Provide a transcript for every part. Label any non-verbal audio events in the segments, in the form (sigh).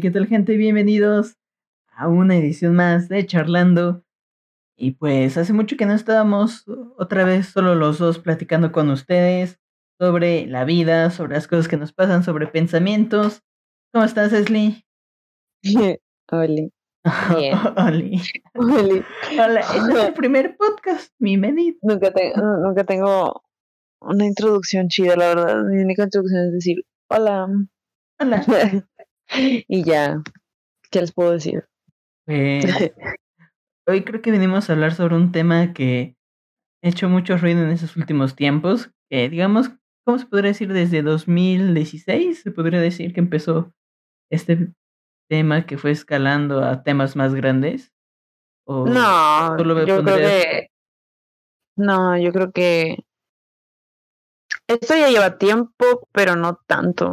¿qué tal gente? Bienvenidos a una edición más de Charlando. Y pues hace mucho que no estábamos otra vez solo los dos platicando con ustedes sobre la vida, sobre las cosas que nos pasan, sobre pensamientos. ¿Cómo estás, Esli? (laughs) Oli. Bien. (laughs) Oli. Oli. Hola, este es (laughs) el primer podcast, bienvenido. Nunca, te- nunca tengo una introducción chida, la verdad. Mi única introducción es decir, hola. Hola. (laughs) y ya, ¿qué les puedo decir? Pues, (laughs) hoy creo que venimos a hablar sobre un tema que ha hecho mucho ruido en esos últimos tiempos, que digamos, ¿cómo se podría decir? Desde 2016 se podría decir que empezó este tema que fue escalando a temas más grandes. ¿O no, yo creo que... No, yo creo que... Esto ya lleva tiempo, pero no tanto.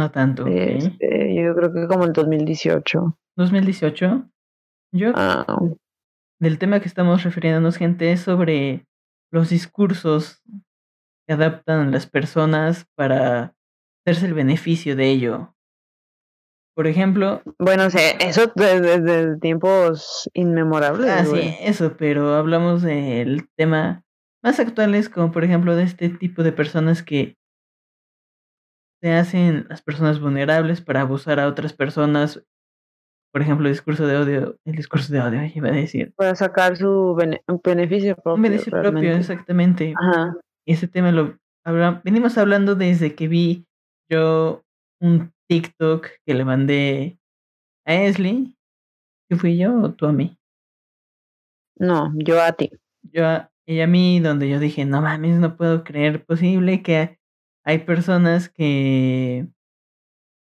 No tanto? Este, yo creo que como el 2018. 2018. Yo Ah, del tema que estamos refiriéndonos, gente, es sobre los discursos que adaptan las personas para hacerse el beneficio de ello. Por ejemplo, bueno, o sea, eso desde, desde tiempos inmemorables. ah, sí, eso, pero hablamos del tema más actuales, como por ejemplo de este tipo de personas que se hacen las personas vulnerables para abusar a otras personas. Por ejemplo, el discurso de odio, el discurso de odio, (laughs) iba a decir. Para sacar su bene- beneficio propio. Un beneficio propio, exactamente. Ajá. ese tema lo venimos hablando desde que vi yo un TikTok que le mandé a Esli. ¿Que fui yo o tú a mí? No, yo a ti. Yo a ella a mí, donde yo dije, no mames, no puedo creer posible que hay personas que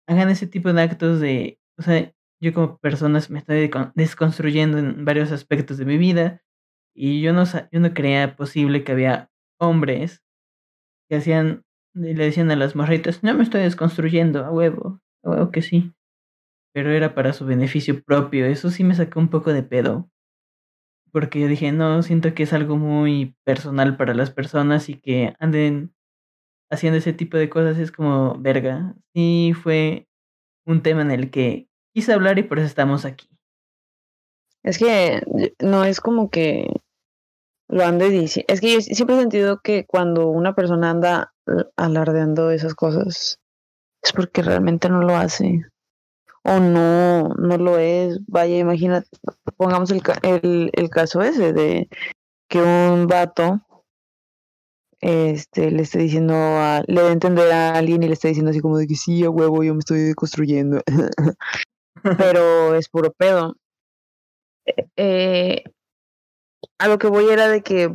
hagan ese tipo de actos de, o sea, yo como personas me estoy desconstruyendo en varios aspectos de mi vida y yo no, yo no creía posible que había hombres que hacían, le decían a las morritas, no me estoy desconstruyendo, a huevo, a huevo que sí, pero era para su beneficio propio, eso sí me sacó un poco de pedo, porque yo dije, no, siento que es algo muy personal para las personas y que anden haciendo ese tipo de cosas es como verga. Sí fue un tema en el que quise hablar y por eso estamos aquí. Es que no es como que lo ande diciendo. Es que yo siempre he sentido que cuando una persona anda alardeando esas cosas es porque realmente no lo hace. O no, no lo es. Vaya, imagínate, pongamos el, el, el caso ese de que un vato este, le esté diciendo, a, le a entender a alguien y le esté diciendo así como de que sí, a huevo, yo me estoy construyendo. (laughs) Pero es puro pedo. Eh, a lo que voy era de que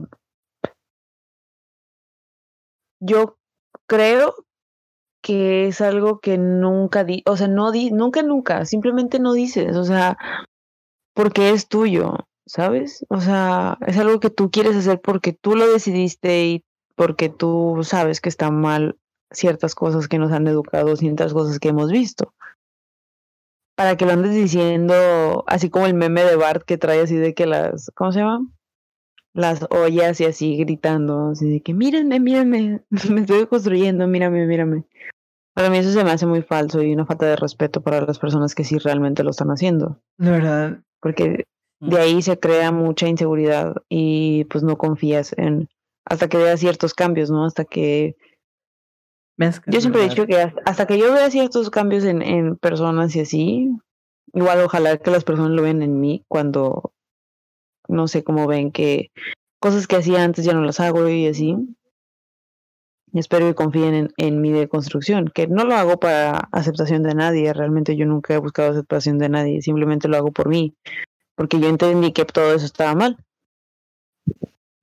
yo creo que es algo que nunca di, o sea, no di, nunca, nunca, simplemente no dices, o sea, porque es tuyo, ¿sabes? O sea, es algo que tú quieres hacer porque tú lo decidiste y porque tú sabes que están mal ciertas cosas que nos han educado, ciertas cosas que hemos visto. Para que lo andes diciendo, así como el meme de Bart que trae así de que las, ¿cómo se llama? Las ollas y así gritando, así de que mírenme, mírenme, (laughs) me estoy construyendo, mírame, mírame. Para mí eso se me hace muy falso y una falta de respeto para las personas que sí realmente lo están haciendo. La verdad, Porque de ahí se crea mucha inseguridad y pues no confías en, hasta que veas ciertos cambios, ¿no? Hasta que yo siempre he dicho que hasta, hasta que yo vea ciertos cambios en, en personas y así, igual ojalá que las personas lo vean en mí cuando, no sé cómo ven que cosas que hacía antes ya no las hago y así. Espero que confíen en, en mi deconstrucción, que no lo hago para aceptación de nadie, realmente yo nunca he buscado aceptación de nadie, simplemente lo hago por mí, porque yo entendí que todo eso estaba mal.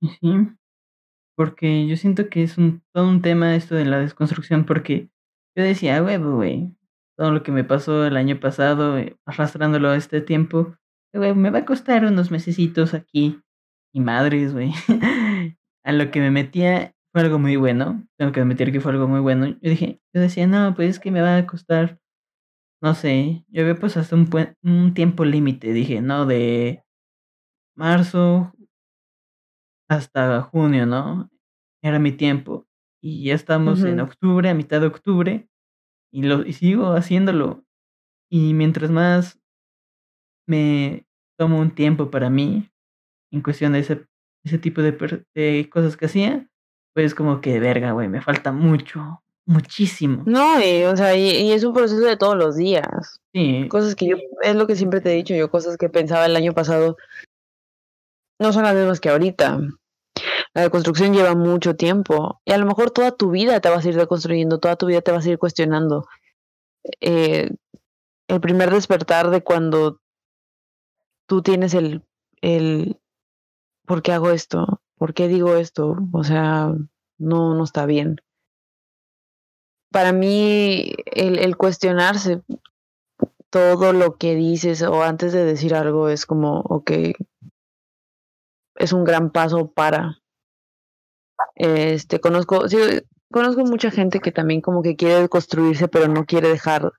Sí, porque yo siento que es todo un tema esto de la desconstrucción, porque yo decía, "Ah, huevo, güey, todo lo que me pasó el año pasado, eh, arrastrándolo este tiempo, güey, me va a costar unos mesecitos aquí, y madres, güey. (laughs) a lo que me metía fue algo muy bueno, tengo que admitir que fue algo muy bueno. Yo dije, yo decía, no, pues es que me va a costar, no sé, yo había pues hasta un, un tiempo límite, dije, no, de marzo hasta junio, ¿no? Era mi tiempo. Y ya estamos en octubre, a mitad de octubre, y, lo, y sigo haciéndolo. Y mientras más me tomo un tiempo para mí, en cuestión de ese, ese tipo de, de cosas que hacía, pues como que verga, güey, me falta mucho, muchísimo. No, y, o sea, y, es un proceso de todos los días. Sí. Cosas que yo, es lo que siempre te he dicho, yo cosas que pensaba el año pasado, no son las mismas que ahorita. La deconstrucción lleva mucho tiempo y a lo mejor toda tu vida te vas a ir deconstruyendo, toda tu vida te vas a ir cuestionando. Eh, el primer despertar de cuando tú tienes el, el, ¿por qué hago esto? ¿Por qué digo esto? O sea, no, no está bien. Para mí, el, el cuestionarse todo lo que dices o antes de decir algo es como, ok, es un gran paso para. Este, conozco, sí, conozco mucha gente que también como que quiere construirse, pero no quiere dejar.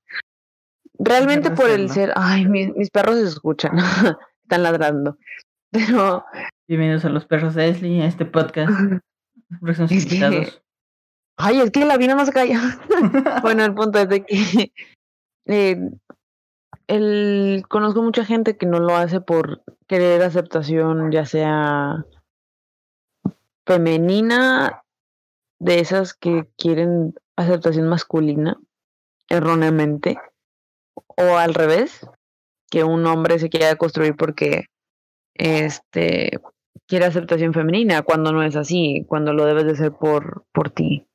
Realmente por el ser, ay, mis, mis perros se escuchan, (laughs) están ladrando. Pero. Bienvenidos a los perros de Esli, a este podcast. Es que, ay, es que la vina más calla. (laughs) bueno, el punto es de que eh, el, conozco mucha gente que no lo hace por querer aceptación, ya sea femenina, de esas que quieren aceptación masculina, erróneamente, o al revés, que un hombre se quiera construir porque este quiere aceptación femenina, cuando no es así, cuando lo debes de hacer por, por ti.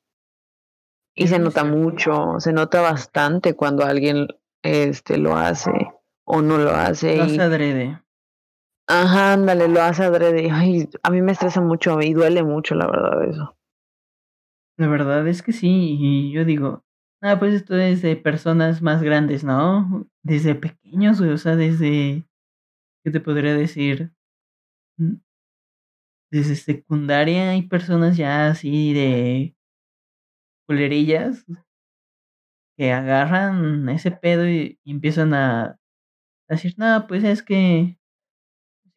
Y se nota mucho, se nota bastante cuando alguien este lo hace o no lo hace. Lo hace adrede. Ajá, ándale, lo hace adrede. Ay, a mí me estresa mucho y duele mucho, la verdad, eso. La verdad es que sí, y yo digo, ah, pues esto es de personas más grandes, ¿no? Desde pequeños, o sea, desde, ¿qué te podría decir? Mm, desde secundaria hay personas ya así de culerillas que agarran ese pedo y, empiezan a, decir, no, pues es que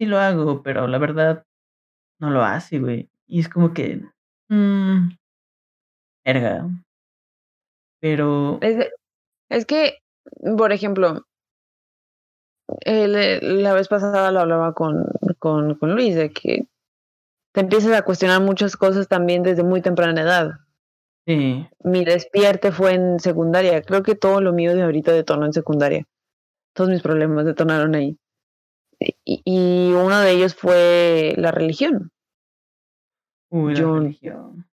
sí lo hago, pero la verdad no lo hace, güey. Y es como que, mmm, erga. Pero... Es, que, por ejemplo, la vez pasada lo hablaba con, con, con Luis, de que te empiezas a cuestionar muchas cosas también desde muy temprana edad. Sí. Mi despierte fue en secundaria. Creo que todo lo mío de ahorita detonó en secundaria. Todos mis problemas detonaron ahí. Y, y uno de ellos fue la religión. Uy, la yo, religión.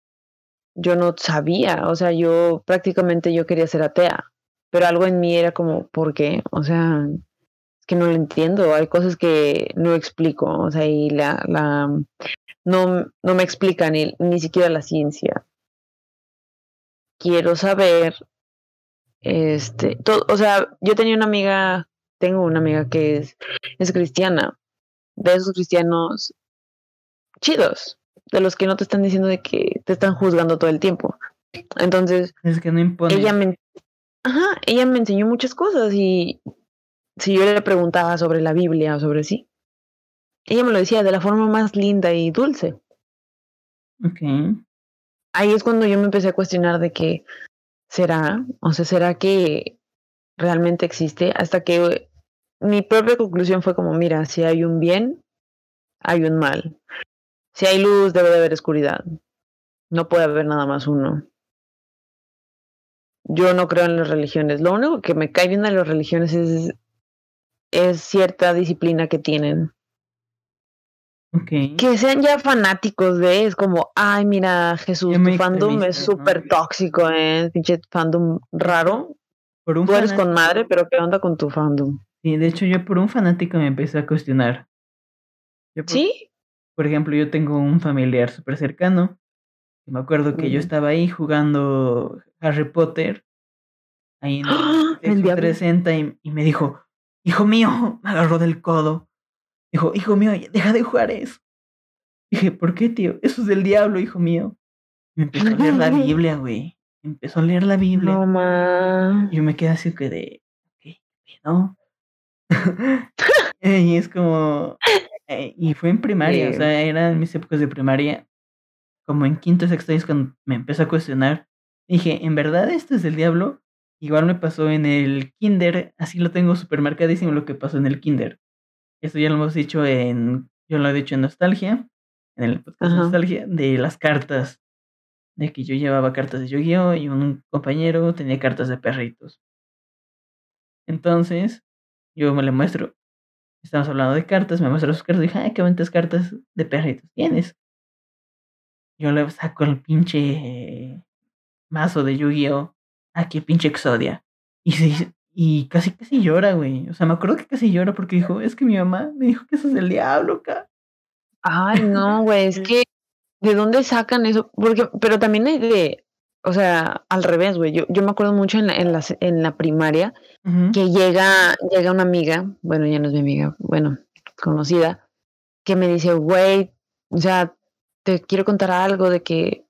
Yo no sabía, o sea, yo prácticamente yo quería ser atea, pero algo en mí era como, ¿por qué? O sea, es que no lo entiendo, hay cosas que no explico, o sea, y la, la no, no me explica ni, ni siquiera la ciencia quiero saber, este, todo, o sea, yo tenía una amiga, tengo una amiga que es, es cristiana, de esos cristianos chidos, de los que no te están diciendo de que te están juzgando todo el tiempo. Entonces, es que no impone. Ella me, ajá, ella me enseñó muchas cosas y si yo le preguntaba sobre la Biblia o sobre sí, ella me lo decía de la forma más linda y dulce. Ok ahí es cuando yo me empecé a cuestionar de que, ¿será? O sea, ¿será que realmente existe? Hasta que mi propia conclusión fue como, mira, si hay un bien, hay un mal. Si hay luz, debe de haber oscuridad. No puede haber nada más uno. Yo no creo en las religiones. Lo único que me cae bien de las religiones es, es cierta disciplina que tienen. Que sean ya fanáticos de, es como, ay, mira, Jesús, tu fandom es súper tóxico, ¿eh? Pinche fandom raro. Por un Tú eres con madre, pero ¿qué onda con tu fandom? Sí, de hecho, yo por un fanático me empecé a cuestionar. ¿Sí? Por ejemplo, yo tengo un familiar súper cercano. Y me acuerdo que yo estaba ahí jugando Harry Potter. Ahí en el, ¡Ah! y me dijo, hijo mío, me agarró del codo Dijo, hijo mío, deja de jugar eso. Dije, ¿por qué, tío? Eso es del diablo, hijo mío. me empezó a leer la (laughs) Biblia, güey. empezó a leer la Biblia. No, ma. Y yo me quedé así que de, ¿qué no? (laughs) y es como, eh, y fue en primaria, o sea, eran mis épocas de primaria. Como en quinto, sexto es cuando me empezó a cuestionar. Dije, ¿en verdad esto es del diablo? Igual me pasó en el kinder, así lo tengo supermercadísimo lo que pasó en el kinder. Esto ya lo hemos dicho en, yo lo he dicho en Nostalgia, en el podcast Nostalgia, de las cartas. De que yo llevaba cartas de Yu-Gi-Oh! y un compañero tenía cartas de perritos. Entonces, yo me le muestro, estamos hablando de cartas, me muestra sus cartas y dije, ay, qué bonitas cartas de perritos tienes. Yo le saco el pinche mazo de Yu-Gi-Oh! Aquí, pinche Exodia. Y, y casi, casi llora, güey. O sea, me acuerdo que casi llora porque dijo, es que mi mamá me dijo que eso es el diablo, acá. Ay, no, güey, es que, ¿de dónde sacan eso? Porque, pero también es de, o sea, al revés, güey. Yo, yo me acuerdo mucho en la, en la, en la primaria que llega, llega una amiga, bueno, ya no es mi amiga, bueno, conocida, que me dice, güey, o sea, te quiero contar algo de que,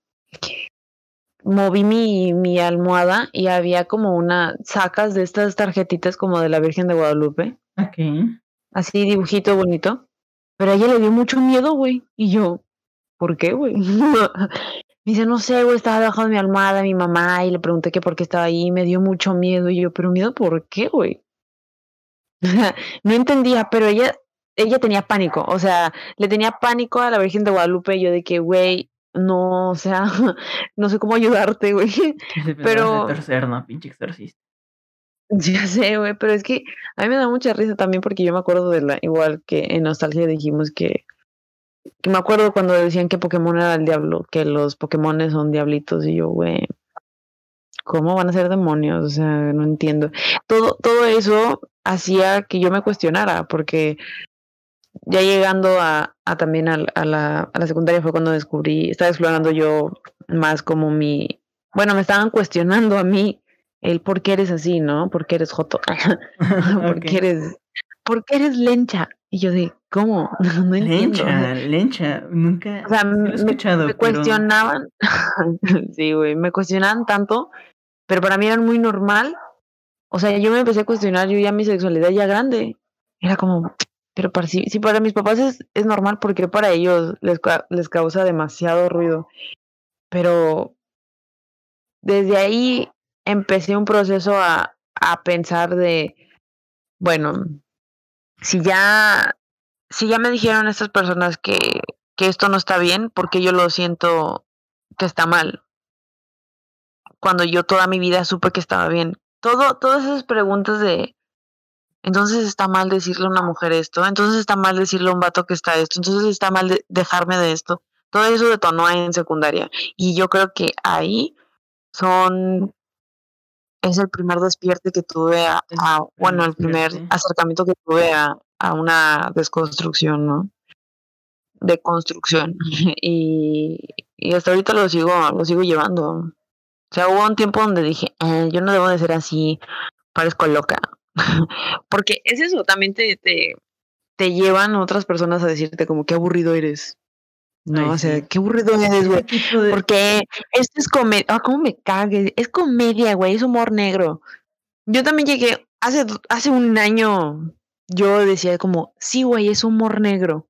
moví mi, mi almohada y había como una, sacas de estas tarjetitas como de la Virgen de Guadalupe. Ok. Así, dibujito bonito. Pero a ella le dio mucho miedo, güey. Y yo, ¿por qué, güey? (laughs) Me dice, no sé, güey, estaba debajo de mi almohada mi mamá y le pregunté que por qué estaba ahí y me dio mucho miedo. Y yo, pero miedo, ¿por qué, güey? (laughs) no entendía, pero ella, ella tenía pánico, o sea, le tenía pánico a la Virgen de Guadalupe y yo de que, güey, no, o sea, (laughs) no sé cómo ayudarte, güey. (laughs) Pero... tercer, ¿no? Pinche exorcista. Ya sé, güey, pero es que a mí me da mucha risa también porque yo me acuerdo de la, igual que en Nostalgia dijimos que que me acuerdo cuando decían que Pokémon era el diablo, que los Pokémon son diablitos, y yo, güey, ¿cómo van a ser demonios? O sea, no entiendo. Todo, todo eso hacía que yo me cuestionara, porque ya llegando a, a también a, la, a la secundaria fue cuando descubrí, estaba explorando yo más como mi, bueno, me estaban cuestionando a mí el por qué eres así, ¿no? ¿Por qué eres joto? (laughs) (laughs) ¿Por qué eres, por qué eres lencha? Y yo de, ¿cómo? (laughs) No entiendo. Lencha, lencha, nunca o sea, me, escuchado, me cuestionaban, (laughs) sí, güey, me cuestionaban tanto, pero para mí era muy normal. O sea, yo me empecé a cuestionar yo ya mi sexualidad ya grande. Era como, pero para si, si para mis papás es, es normal porque para ellos les, les causa demasiado ruido. Pero desde ahí empecé un proceso a, a pensar de, bueno, si ya, si ya me dijeron estas personas que, que esto no está bien, porque yo lo siento que está mal. Cuando yo toda mi vida supe que estaba bien. Todo, todas esas preguntas de entonces está mal decirle a una mujer esto, entonces está mal decirle a un vato que está esto, entonces está mal dejarme de esto. Todo eso detonó en secundaria. Y yo creo que ahí son es el primer despierte que tuve a, bueno, el primer acercamiento que tuve a, a una desconstrucción, ¿no? De construcción. (laughs) Y, y, hasta ahorita lo sigo, lo sigo llevando. O sea, hubo un tiempo donde dije, eh, yo no debo de ser así, parezco loca. (laughs) Porque es eso, también te, te, te llevan otras personas a decirte como qué aburrido eres. No, o sea, qué aburrido eres, güey. Porque esto es comedia. Ah, cómo me cague. Es comedia, güey. Es humor negro. Yo también llegué. Hace, hace un año yo decía como, sí, güey, es humor negro.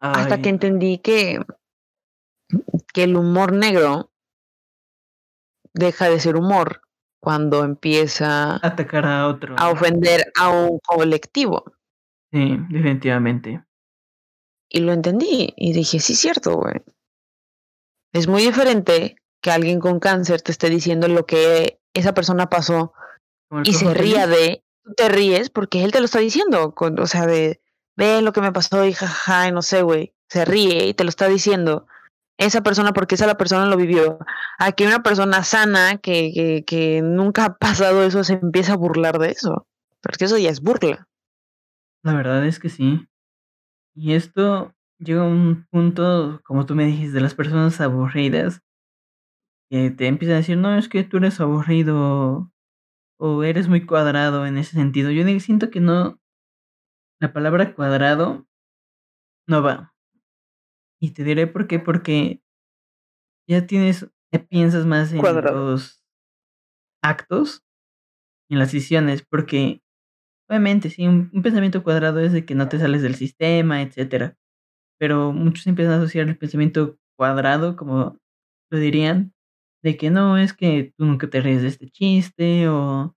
Hasta que entendí que, que el humor negro deja de ser humor cuando empieza a atacar a otro. A ofender a un colectivo. Sí, definitivamente. Y lo entendí y dije, sí, cierto, güey. Es muy diferente que alguien con cáncer te esté diciendo lo que esa persona pasó y se ría de, tú te ríes porque él te lo está diciendo, o sea, de, ve lo que me pasó y jajaja, no sé, güey, se ríe y te lo está diciendo esa persona porque esa la persona lo vivió. Aquí una persona sana que, que, que nunca ha pasado eso se empieza a burlar de eso, porque eso ya es burla. La verdad es que sí. Y esto llega a un punto, como tú me dijiste, de las personas aburridas, que te empiezan a decir, no, es que tú eres aburrido o eres muy cuadrado en ese sentido. Yo siento que no, la palabra cuadrado no va. Y te diré por qué, porque ya tienes, piensas más en los actos en las decisiones, porque Obviamente, sí, un, pensamiento cuadrado es de que no te sales del sistema, etcétera. Pero muchos empiezan a asociar el pensamiento cuadrado, como lo dirían, de que no, es que tú nunca te ríes de este chiste o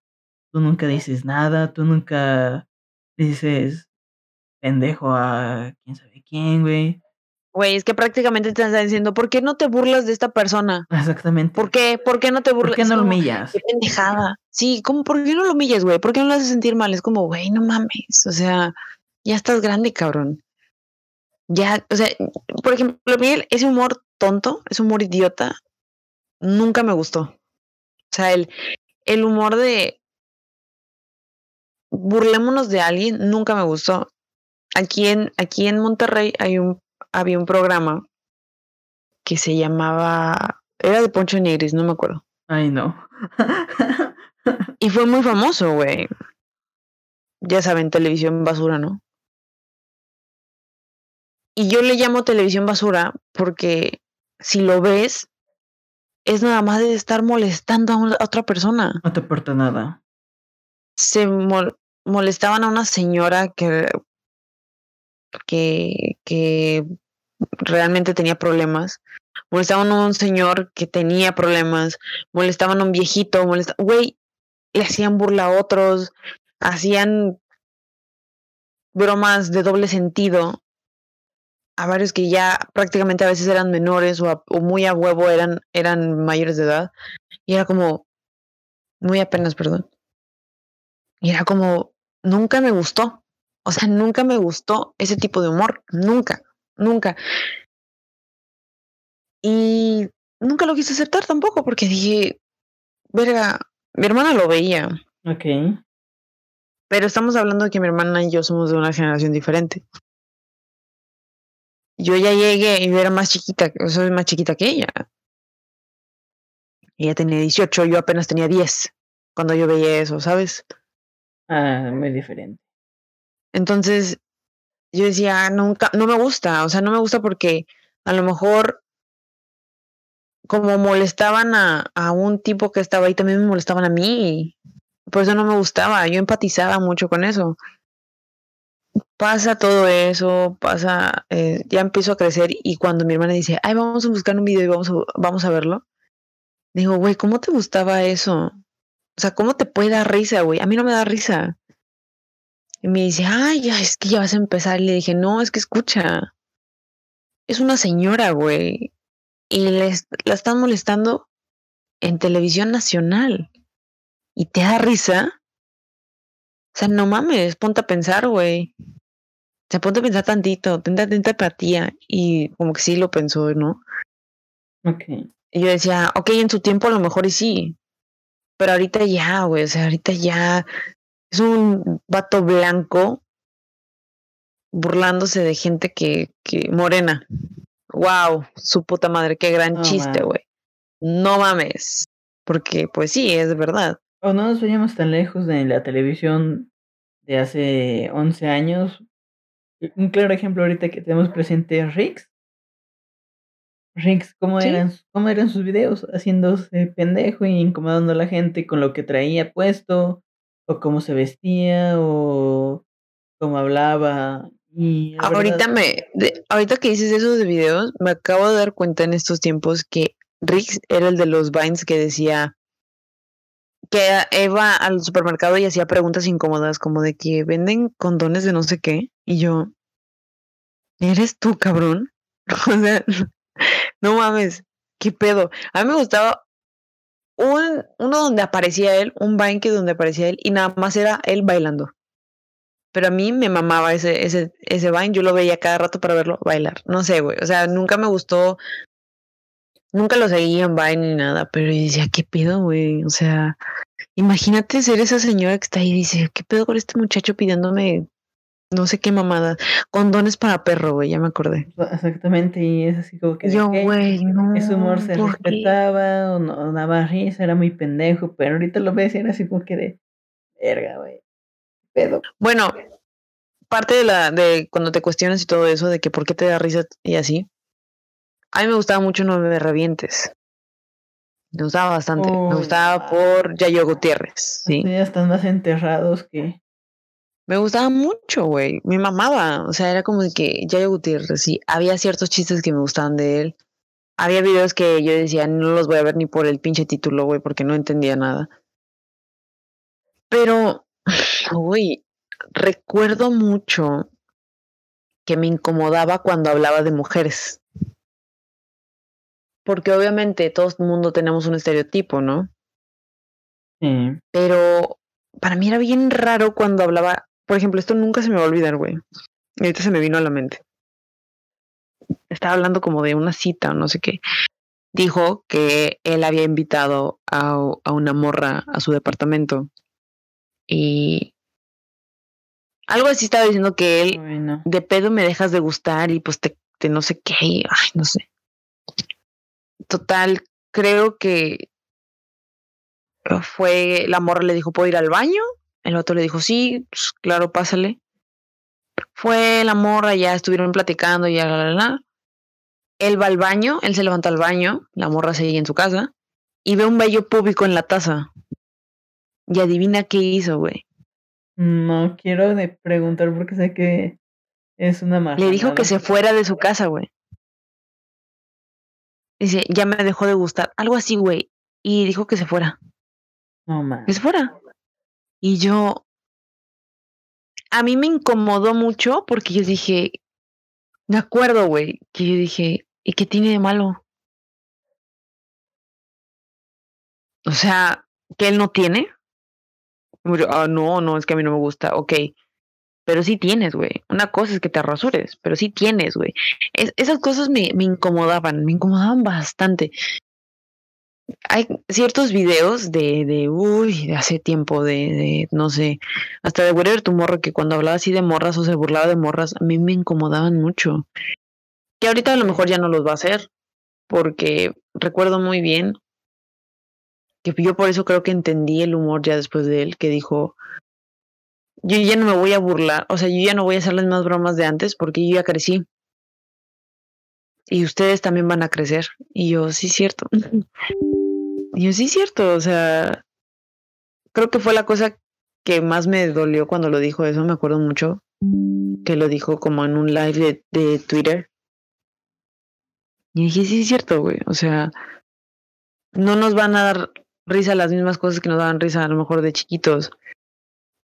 tú nunca dices nada, tú nunca dices pendejo a quién sabe quién, güey. Güey, es que prácticamente te están diciendo, ¿por qué no te burlas de esta persona? Exactamente. ¿Por qué? ¿Por qué no te burlas? ¿Por qué no lo humillas? Qué pendejada. Sí, ¿cómo, ¿por qué no lo humillas, güey? ¿Por qué no lo haces sentir mal? Es como, güey, no mames. O sea, ya estás grande, cabrón. Ya, o sea, por ejemplo, Miguel, ese humor tonto, ese humor idiota, nunca me gustó. O sea, el, el humor de burlémonos de alguien nunca me gustó. Aquí en, aquí en Monterrey hay un, había un programa que se llamaba, era de Poncho Nigris, no me acuerdo. Ay, no. y fue muy famoso, güey. Ya saben, televisión basura, ¿no? Y yo le llamo televisión basura porque si lo ves, es nada más de estar molestando a, otra persona. No te aporta nada. Se molestaban a una señora que, que, que realmente tenía problemas. Molestaban a un señor que tenía problemas. Molestaban a un viejito. Molestaban, güey, le hacían burla a otros. Hacían bromas de doble sentido a varios que ya prácticamente a veces eran menores o, muy a huevo eran, eran mayores de edad. Y era como, muy apenas, perdón. Y era como, nunca me gustó. O sea, nunca me gustó ese tipo de humor. Nunca, nunca. Y nunca lo quise aceptar tampoco porque dije, verga, mi hermana lo veía. Ok. Pero estamos hablando de que mi hermana y yo somos de una generación diferente yo ya llegué y yo era más chiquita, soy más chiquita que ella. Ella tenía 18, yo apenas tenía 10 cuando yo veía eso, ¿sabes? Ah, muy diferente. Entonces, yo decía, nunca, no me gusta, o sea, no me gusta porque a lo mejor como molestaban a, a un tipo que estaba ahí, también me molestaban a mí. Por eso no me gustaba, yo empatizaba mucho con eso pasa todo eso, pasa, eh, ya empiezo a crecer y cuando mi hermana dice, ay, vamos a buscar un video y vamos a, vamos a verlo, digo, güey, ¿cómo te gustaba eso? O sea, ¿cómo te puede dar risa, güey? A mí no me da risa. Y me dice, ay, ya, es que ya vas a empezar. Y le dije, no, es que escucha. Es una señora, güey. Y les, la están molestando en televisión nacional. ¿Y te da risa? O sea, no mames, ponte a pensar, güey se ponte a pensar tantito, tenta, tanta empatía. Y como que sí lo pensó, ¿no? Ok. Y yo decía, ok, en su tiempo a lo mejor y sí. Pero ahorita ya, güey, o sea, ahorita ya es un vato blanco burlándose de gente que, que morena. Wow, su puta madre, qué gran chiste, güey. No mames. Porque, pues sí, es verdad. O no nos vayamos tan lejos de la televisión de hace 11 años, un claro ejemplo ahorita que tenemos presente es Rix. Rix, ¿cómo, eran, ¿cómo eran sus videos? Haciéndose pendejo y incomodando a la gente con lo que traía puesto, o cómo se vestía, o cómo hablaba. Y ahorita me, ahorita que dices eso de videos, me acabo de dar cuenta en estos tiempos que Rix era el de los Vines que decía que iba al supermercado y hacía preguntas incómodas como de que venden condones de no sé qué y yo eres tú cabrón (laughs) o sea (laughs) no mames qué pedo a mí me gustaba un uno donde aparecía él un que donde aparecía él y nada más era él bailando pero a mí me mamaba ese ese ese Vine yo lo veía cada rato para verlo bailar no sé güey o sea nunca me gustó Nunca lo seguía en Vine ni nada, pero decía, ¿qué pedo, güey? O sea, imagínate ser esa señora que está ahí y dice, ¿qué pedo con este muchacho pidiéndome no sé qué mamada? Condones para perro, güey, ya me acordé. Exactamente, y es así como que... Yo, güey, no. Ese humor se respetaba, o no daba risa, era muy pendejo, pero ahorita lo ves y era así como que de... Verga, güey. Pedo. Bueno, parte de la de cuando te cuestionas y todo eso de que por qué te da risa y así a mí me gustaba mucho No Me Revientes. Me gustaba bastante. me gustaba por Yayo Gutiérrez. ¿sí? Ya están más enterrados que. Me gustaba mucho, güey. Me mamaba. O sea, era como de que Yayo Gutiérrez, sí. Había ciertos chistes que me gustaban de él. había videos que yo decía, no los voy a ver ni por el pinche título, güey, porque no entendía nada. Pero, (sighs) uy, recuerdo mucho que me incomodaba cuando hablaba de mujeres. Porque obviamente todo el mundo tenemos un estereotipo, ¿no? Sí. Pero para mí era bien raro cuando hablaba, por ejemplo, esto nunca se me va a olvidar, güey. Ahorita se me vino a la mente. Estaba hablando como de una cita o no sé qué. Dijo que él había invitado a, a una morra a su departamento. Y algo así estaba diciendo que él de pedo me dejas de gustar y pues te, te no sé qué, y, ay, no sé. Total, creo que fue, la morra le dijo, ¿puedo ir al baño? El otro le dijo, sí, pues, claro, pásale. Fue la morra, ya estuvieron platicando, ya, la, la, la. Él va al baño, él se levanta al baño, la morra sigue en su casa, y ve un vello público en la taza. Y adivina qué hizo, güey. No quiero de preguntar porque sé que es una marca. Le dijo que se fuera de su casa, güey. Dice, ya me dejó de gustar. Algo así, güey. Y dijo que se fuera. No man. Que se fuera. Y yo. A mí me incomodó mucho porque yo dije. Me acuerdo, güey. Que yo dije, ¿y qué tiene de malo? O sea, que él no tiene. Ah, no, no, es que a mí no me gusta. Ok. Pero sí tienes, güey. Una cosa es que te rasures, pero sí tienes, güey. Es- esas cosas me, me incomodaban, me incomodaban bastante. Hay ciertos videos de, de uy, de hace tiempo, de, no sé, hasta de Whatever Tomorrow, que cuando hablaba así de morras o se burlaba de morras, a mí me incomodaban mucho. Que ahorita a lo mejor ya no los va a hacer, porque recuerdo muy bien que yo por eso creo que entendí el humor ya después de él, que dijo, yo ya no me voy a burlar, o sea, yo ya no voy a hacer las mismas bromas de antes porque yo ya crecí. Y ustedes también van a crecer. Y yo, sí, cierto. (laughs) Y yo, sí, cierto. O sea, creo que fue la cosa que más me dolió cuando lo dijo eso, me acuerdo mucho. Que lo dijo como en un live de, de Twitter. Y dije, sí, es cierto, güey. O sea, no nos van a dar risa las mismas cosas que nos daban risa a lo mejor de chiquitos.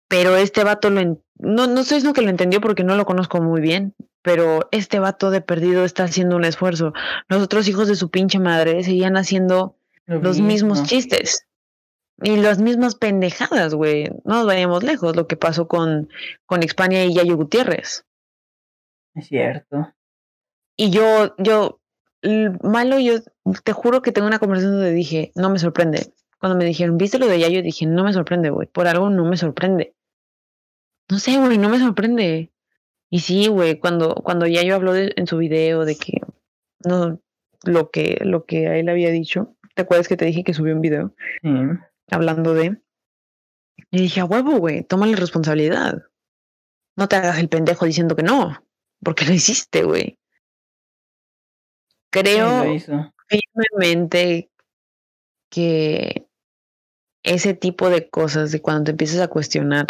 Pero este vato lo en- no, no estoy diciendo que lo entendió porque no lo conozco muy bien, pero este vato de perdido está haciendo un esfuerzo. Los otros hijos de su pinche madre seguían haciendo Lo los mismos mismo. chistes y las mismas pendejadas, güey. No nos vayamos lejos, lo que pasó con, con Hispania y Yayo Gutiérrez. Es cierto. Y yo, yo, malo, yo te juro que tengo una conversación donde dije, no me sorprende. Cuando me dijeron, ¿viste lo de Yayo? Dije, no me sorprende, güey. Por algo no me sorprende. No sé, güey, no me sorprende. Y sí, güey, cuando, cuando Yayo habló de- en su video de que no, lo que, lo que a él había dicho, ¿te acuerdas que te dije que subió un video Sí. hablando de? Y dije, a huevo, güey, tómale responsabilidad. No te hagas el pendejo diciendo que no, porque lo hiciste, güey. Creo firmemente que ese tipo de cosas, de cuando te empiezas a cuestionar,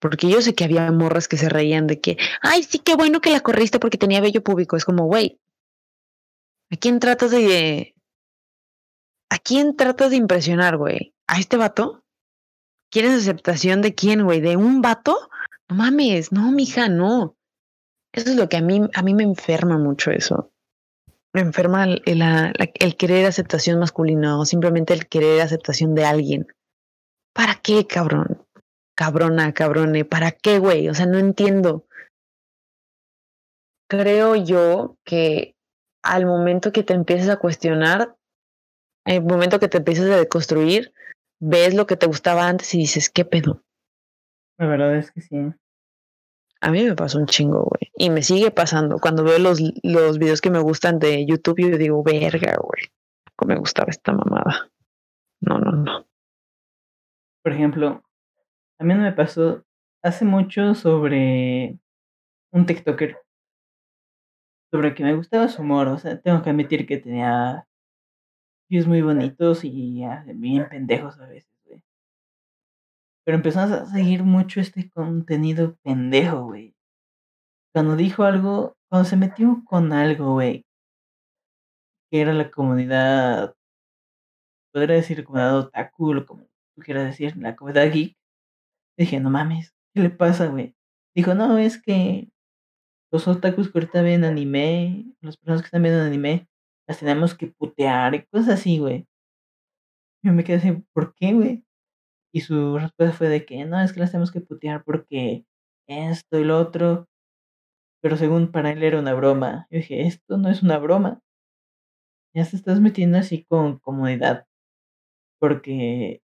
porque yo sé que había morras que se reían de que, ay, sí, qué bueno que la corriste porque tenía vello público. Es como, güey, ¿a quién tratas de... ¿A quién tratas de impresionar, güey? ¿A este vato? ¿Quieres aceptación de quién, güey? ¿De un vato? No mames, no, mija, no. Eso es lo que a mí, a mí me enferma mucho eso me enferma el, el, querer aceptación masculina o simplemente el querer aceptación de alguien. ¿Para qué, cabrón? Cabrona, cabrone, ¿para qué, güey? O sea, no entiendo. Creo yo que al momento que te empiezas a cuestionar, al momento que te empiezas a deconstruir, ves lo que te gustaba antes y dices, ¿qué pedo? La verdad es que sí. A mí me pasó un chingo, güey. Y me sigue pasando. Cuando veo los, los videos que me gustan de YouTube, yo digo, verga, güey. ¿Cómo me gustaba esta mamada? No, no, no. Por ejemplo, también me pasó hace mucho sobre un TikToker. Sobre que me gustaba su humor. O sea, tengo que admitir que tenía videos muy bonitos y ah, bien pendejos a veces, güey. Pero empezamos a seguir mucho este contenido pendejo, güey. Cuando dijo algo, cuando se metió con algo, güey. que era la comunidad, podría decir comunidad otaku, o como tú quieras decir, la comunidad geek. Dije, no mames, ¿qué le pasa, güey? Dijo, no, es que los otakus que ahorita ven anime, las personas que están viendo anime, las tenemos que putear y cosas así, güey. Yo me quedé así, ¿por qué, güey? Y su respuesta fue de que no, es que las tenemos que putear porque esto y lo otro. Pero según para él era una broma. Yo dije, esto no es una broma. Ya te estás metiendo así con comodidad. Porque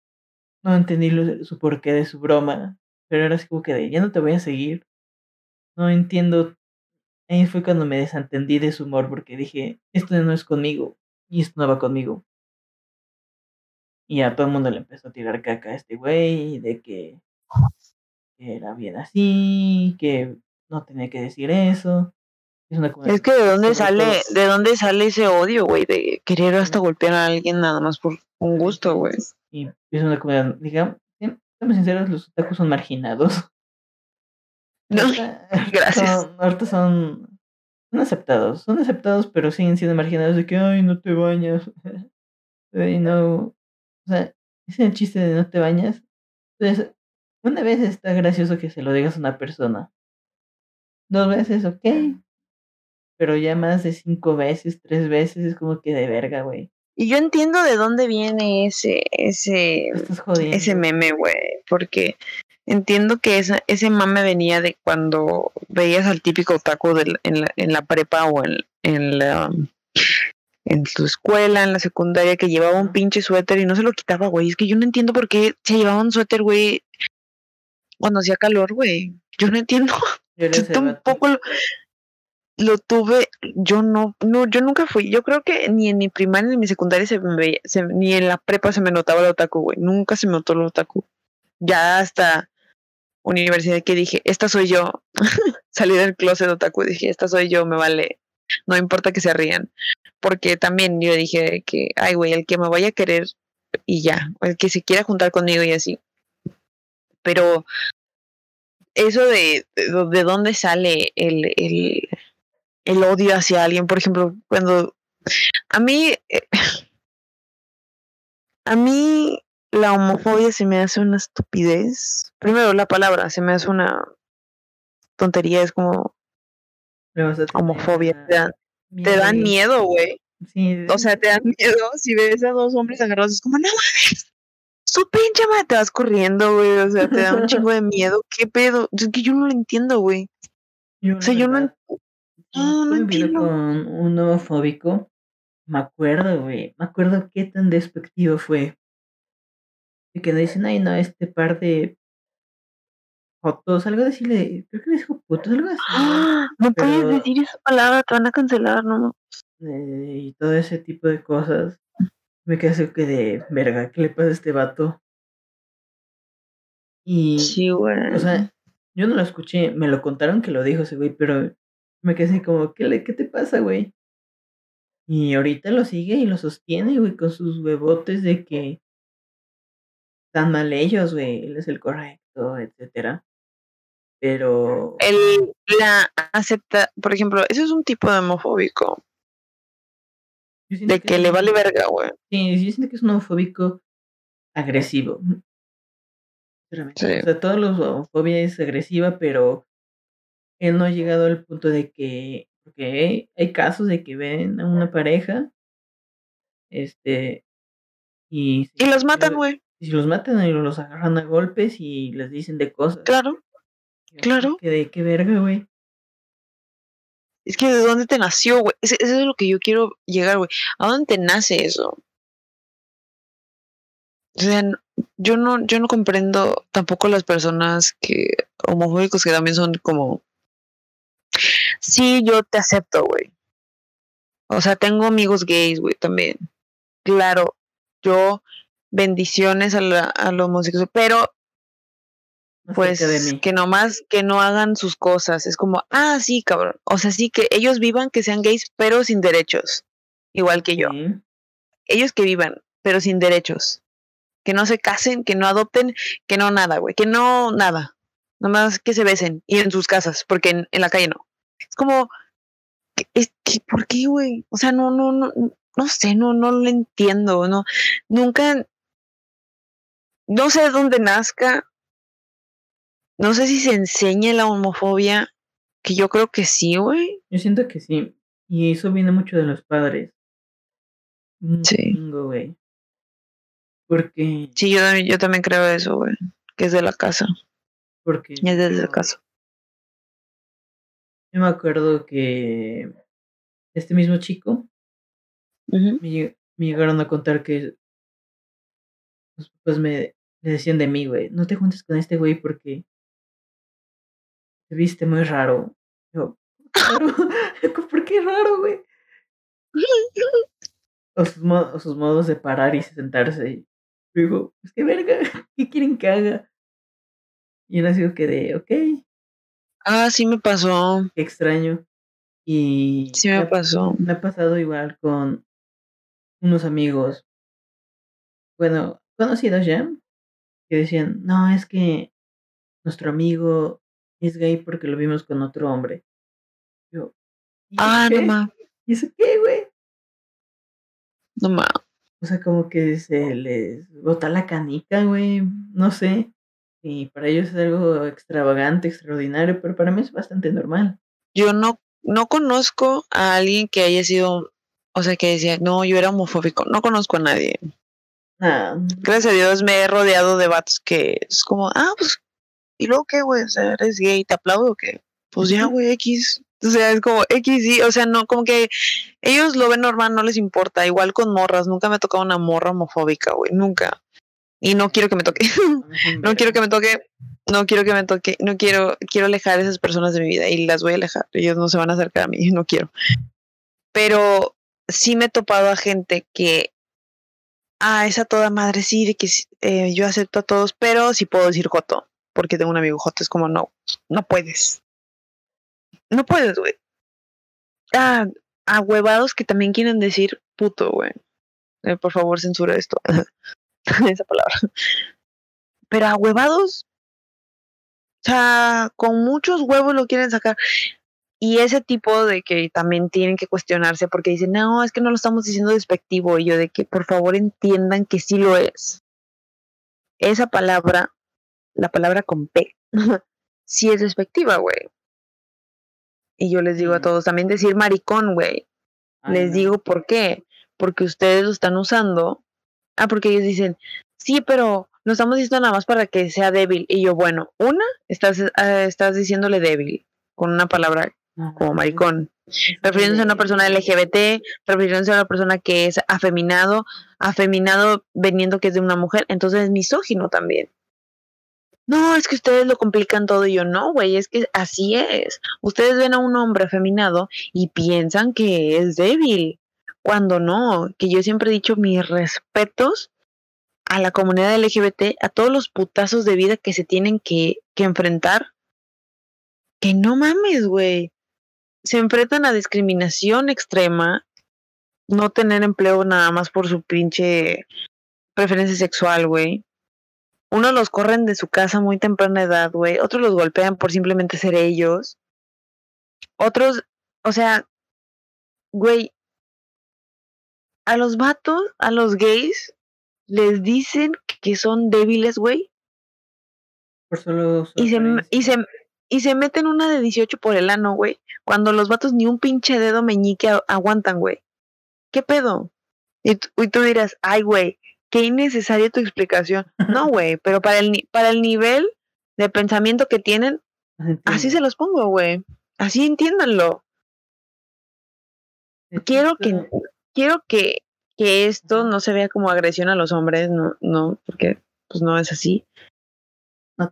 no entendí su porqué de su broma. Pero era así como que de, ya no te voy a seguir. No entiendo. Ahí fue cuando me desentendí de su humor porque dije, esto no es conmigo. Y esto no va conmigo. Y a todo el mundo le empezó a tirar caca a este güey de que era bien así, que no tenía que decir eso. Es, que de dónde sale, de dónde sale ese odio, güey, de querer hasta golpear a alguien nada más por un gusto, güey. Y es una comunidad, digamos, seamos sinceros, los otakus son marginados. No, (laughs) gracias. ahorita son, son aceptados, son aceptados, pero siguen siendo marginados de que, ay, no te bañas. (laughs) ay, no. O sea, ese es el chiste de no te bañas. Entonces, una vez está gracioso que se lo digas a una persona. Dos veces, ok. Pero ya más de cinco veces, tres veces, es como que de verga, güey. Y yo entiendo de dónde viene ese, ese, ese meme, güey. Porque entiendo que esa, ese mame venía de cuando veías al típico otaku en, la, en la prepa o en, en la en tu escuela, en la secundaria, que llevaba un pinche suéter y no se lo quitaba, güey. Es que yo no entiendo por qué se llevaba un suéter, güey, cuando hacía calor, güey. Yo no entiendo. (laughs) Yo, tampoco lo, tuve, yo no, no, yo nunca fui. Yo creo que ni en mi primaria ni en mi secundaria se me veía, ni en la prepa se me notaba el otaku, güey. Nunca se me notó el otaku. Ya hasta universidad que dije, esta soy yo. (laughs) Salí del closet otaku dije, esta soy yo, me vale. No importa que se rían. Porque también yo dije que, ay, güey, el que me vaya a querer y ya, el que se quiera juntar conmigo y así pero eso de, de, dónde sale el, el, el, odio hacia alguien, por ejemplo, cuando a mí, eh, (laughs) a mí la homofobia se me hace una estupidez. Primero, la palabra se me hace una tontería, es como homofobia, te dan, te dan miedo, güey. o sea, te dan (laughs) miedo si ves a dos hombres agarrados, es como, no mames, su pinche madre te vas corriendo, güey. O sea, te da un chingo de miedo. ¿Qué pedo? Es que yo no lo entiendo, güey. o sea, yo no, no, no entiendo. Con un homofóbico, me acuerdo, güey. Me acuerdo qué tan despectivo fue. Y que le dicen, ay, no, este par de fotos, algo decirle, creo que le dijo putos, algo así. ¡Ah! No puedes decir esa palabra, te van a cancelar, ¿no? Eh, y todo ese tipo de cosas me quedé así que de verga, ¿qué le pasa a este vato? Y. Sí, güey. O sea, yo no lo escuché, me lo contaron que lo dijo ese güey, pero me quedé así como, ¿qué, le, qué te pasa, güey? Y ahorita lo sigue y lo sostiene, güey, con sus huevotes de que están mal ellos, güey, él es el correcto, etcétera. Pero. Él la acepta, por ejemplo, eso es un tipo de homofóbico de que, le vale verga, güey. Sí, yo siento que es un homofóbico agresivo. O sea, toda la homofobia es agresiva, pero él no ha llegado al punto de que. Porque hay casos de que ven a una pareja. Este. Y, y los matan, güey. Y si los matan, y los agarran a golpes y les dicen de cosas. Claro. Claro. Que de qué verga, güey. Es que de dónde te nació, güey. Eso es lo que yo quiero llegar, güey. ¿A dónde te nace eso? O sea, yo no, yo no comprendo tampoco las personas que homofóbicos que también son como sí, yo te acepto, güey. O sea, tengo amigos gays, güey, también. Claro, yo bendiciones a, la, a los homosexuales, pero pues que nomás que no hagan sus cosas. Es como, ah, sí, cabrón. O sea, sí que ellos vivan, que sean gays, pero sin derechos. Igual que yo. Ellos que vivan, pero sin derechos. Que no se casen, que no adopten, que no nada, güey. Que no nada. Nomás que se besen y en sus casas, porque en, en la calle no. Es como, es que, ¿por qué, güey? O sea, no, no, no, no sé, no, no lo entiendo, no, nunca, no sé de dónde nazca, no sé si se enseña la homofobia, que yo creo que sí, güey. Yo siento que sí, y eso viene mucho de los padres. Sí. güey. Porque, Sí, yo, también- yo también creo eso, güey, que es de la casa, porque es de la casa. Yo me acuerdo que este mismo chico me, me llegaron a contar que los papás me le decían de mí, güey, no te juntes con este güey porque te viste muy raro. Yo, "¿Qué raro? (laughs) ¿por qué raro, güey? O sus, mo- o sus modos de parar y sentarse. Y digo, pues qué verga, (laughs) ¿qué quieren que haga? Y era así que de, ok, Ah, sí me pasó, qué extraño. Y sí me pasó. Me ha pasado igual con unos amigos, bueno, conocidos ya, que decían, no, es que nuestro amigo es gay porque lo vimos con otro hombre. Yo, ¿y eso Ah, no ma, ¿Y eso qué, güey? no ma. O sea, como que se les bota la canica, güey, no sé. Y para ellos es algo extravagante, extraordinario, pero para mí es bastante normal. Yo no, no conozco a alguien que haya sido, o sea, que decía, no, yo era homofóbico. No conozco a nadie. Ah, Gracias a Dios me he rodeado de vatos que es como, ah, pues, ¿y luego qué, güey? O sea, eres gay, ¿te aplaudo o qué? Pues ya, güey, X. O sea, es como X, sí, o sea, no, como que ellos lo ven normal, no les importa. Igual con morras, nunca me ha tocado una morra homofóbica, güey, nunca. Y no quiero que me toque. (laughs) no quiero que me toque, no quiero que me toque, no quiero, quiero alejar a esas personas de mi vida y las voy a alejar. Ellos no se van a acercar a mí, (laughs) no quiero. Pero sí me he topado a gente que, ah, esa toda madre, sí, de que eh, yo acepto a todos, pero sí puedo decir Joto, porque tengo un amigo Joto, es como, no, no puedes. No puedes, güey. Ah, a huevados que también quieren decir puto, güey. Eh, por favor, censura esto. (laughs) Esa palabra. Pero a huevados, o sea, con muchos huevos lo quieren sacar. Y ese tipo de que también tienen que cuestionarse porque dicen, no, es que no lo estamos diciendo despectivo. Y yo de que por favor entiendan que sí lo es. Esa palabra, la palabra con P, (laughs) sí es despectiva, güey. Y yo les digo a todos, también decir maricón, güey. Les no. digo por qué. Porque ustedes lo están usando. Ah, porque ellos dicen, sí, pero lo estamos diciendo nada más para que sea débil. Y yo, bueno, una, estás, eh, estás diciéndole débil con una palabra como maricón. Refiriéndose a una persona LGBT, refiriéndose a una persona que es afeminado, afeminado veniendo que es de una mujer, entonces es misógino también. No, es que ustedes lo complican todo y yo no, güey, es que así es. Ustedes ven a un hombre afeminado y piensan que es débil, cuando no, que yo siempre he dicho mis respetos a la comunidad LGBT, a todos los putazos de vida que se tienen que, que enfrentar. Que no mames, güey. Se enfrentan a discriminación extrema, no tener empleo nada más por su pinche preferencia sexual, güey. Unos los corren de su casa muy temprana edad, güey. Otros los golpean por simplemente ser ellos. Otros, o sea, güey, a los vatos, a los gays, les dicen que son débiles, güey. Por solo Y se, y, se, y se meten una de 18 por el ano, güey. Cuando los vatos ni un pinche dedo meñique aguantan, güey. ¿Qué pedo? Y, tú- y tú dirás, ay, güey, qué innecesaria tu explicación. (laughs) No, güey, pero para el, para el nivel de pensamiento que tienen, así se los pongo, güey. Así entiéndanlo. Quiero que, quiero que, que esto no se vea como agresión a los hombres, no, no, porque pues no es así.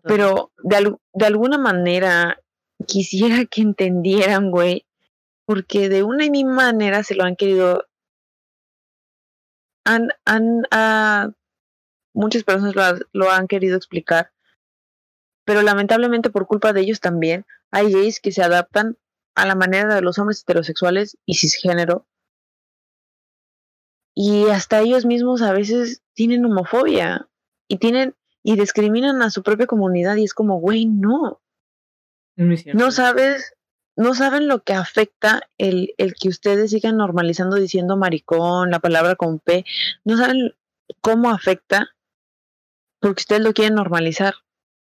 Pero de, al- de alguna manera quisiera que entendieran, güey, porque de una y misma manera se lo han querido, han, han, ah, muchas personas lo, lo han querido explicar, pero lamentablemente por culpa de ellos también hay gays que se adaptan a la manera de los hombres heterosexuales y cisgénero. Y hasta ellos mismos a veces tienen homofobia y tienen y discriminan a su propia comunidad y es como, güey, no, no sabes, no saben lo que afecta el, el que ustedes sigan normalizando diciendo maricón, la palabra con P, no saben cómo afecta porque ustedes lo quieren normalizar.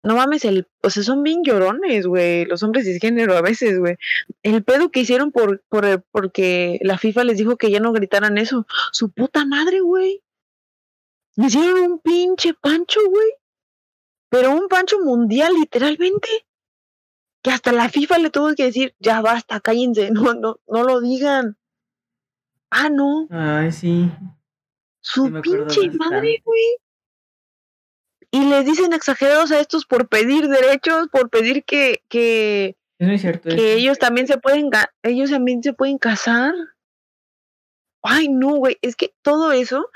No mames, el, o sea, son bien llorones, güey, los hombres género a veces, güey. El pedo que hicieron por, por, porque la FIFA les dijo que ya no gritaran eso. Su puta madre, güey. Me hicieron un pinche pancho, güey. Pero un pancho mundial, literalmente. Que hasta la FIFA le tuvo que decir, ya basta, cállense, no, no, no lo digan. Ah, no. Ay, sí. Su pinche madre, güey y les dicen exagerados a estos por pedir derechos, por pedir que, que, cierto, que ellos también se pueden ellos también se pueden casar. Ay, no, güey, es que todo eso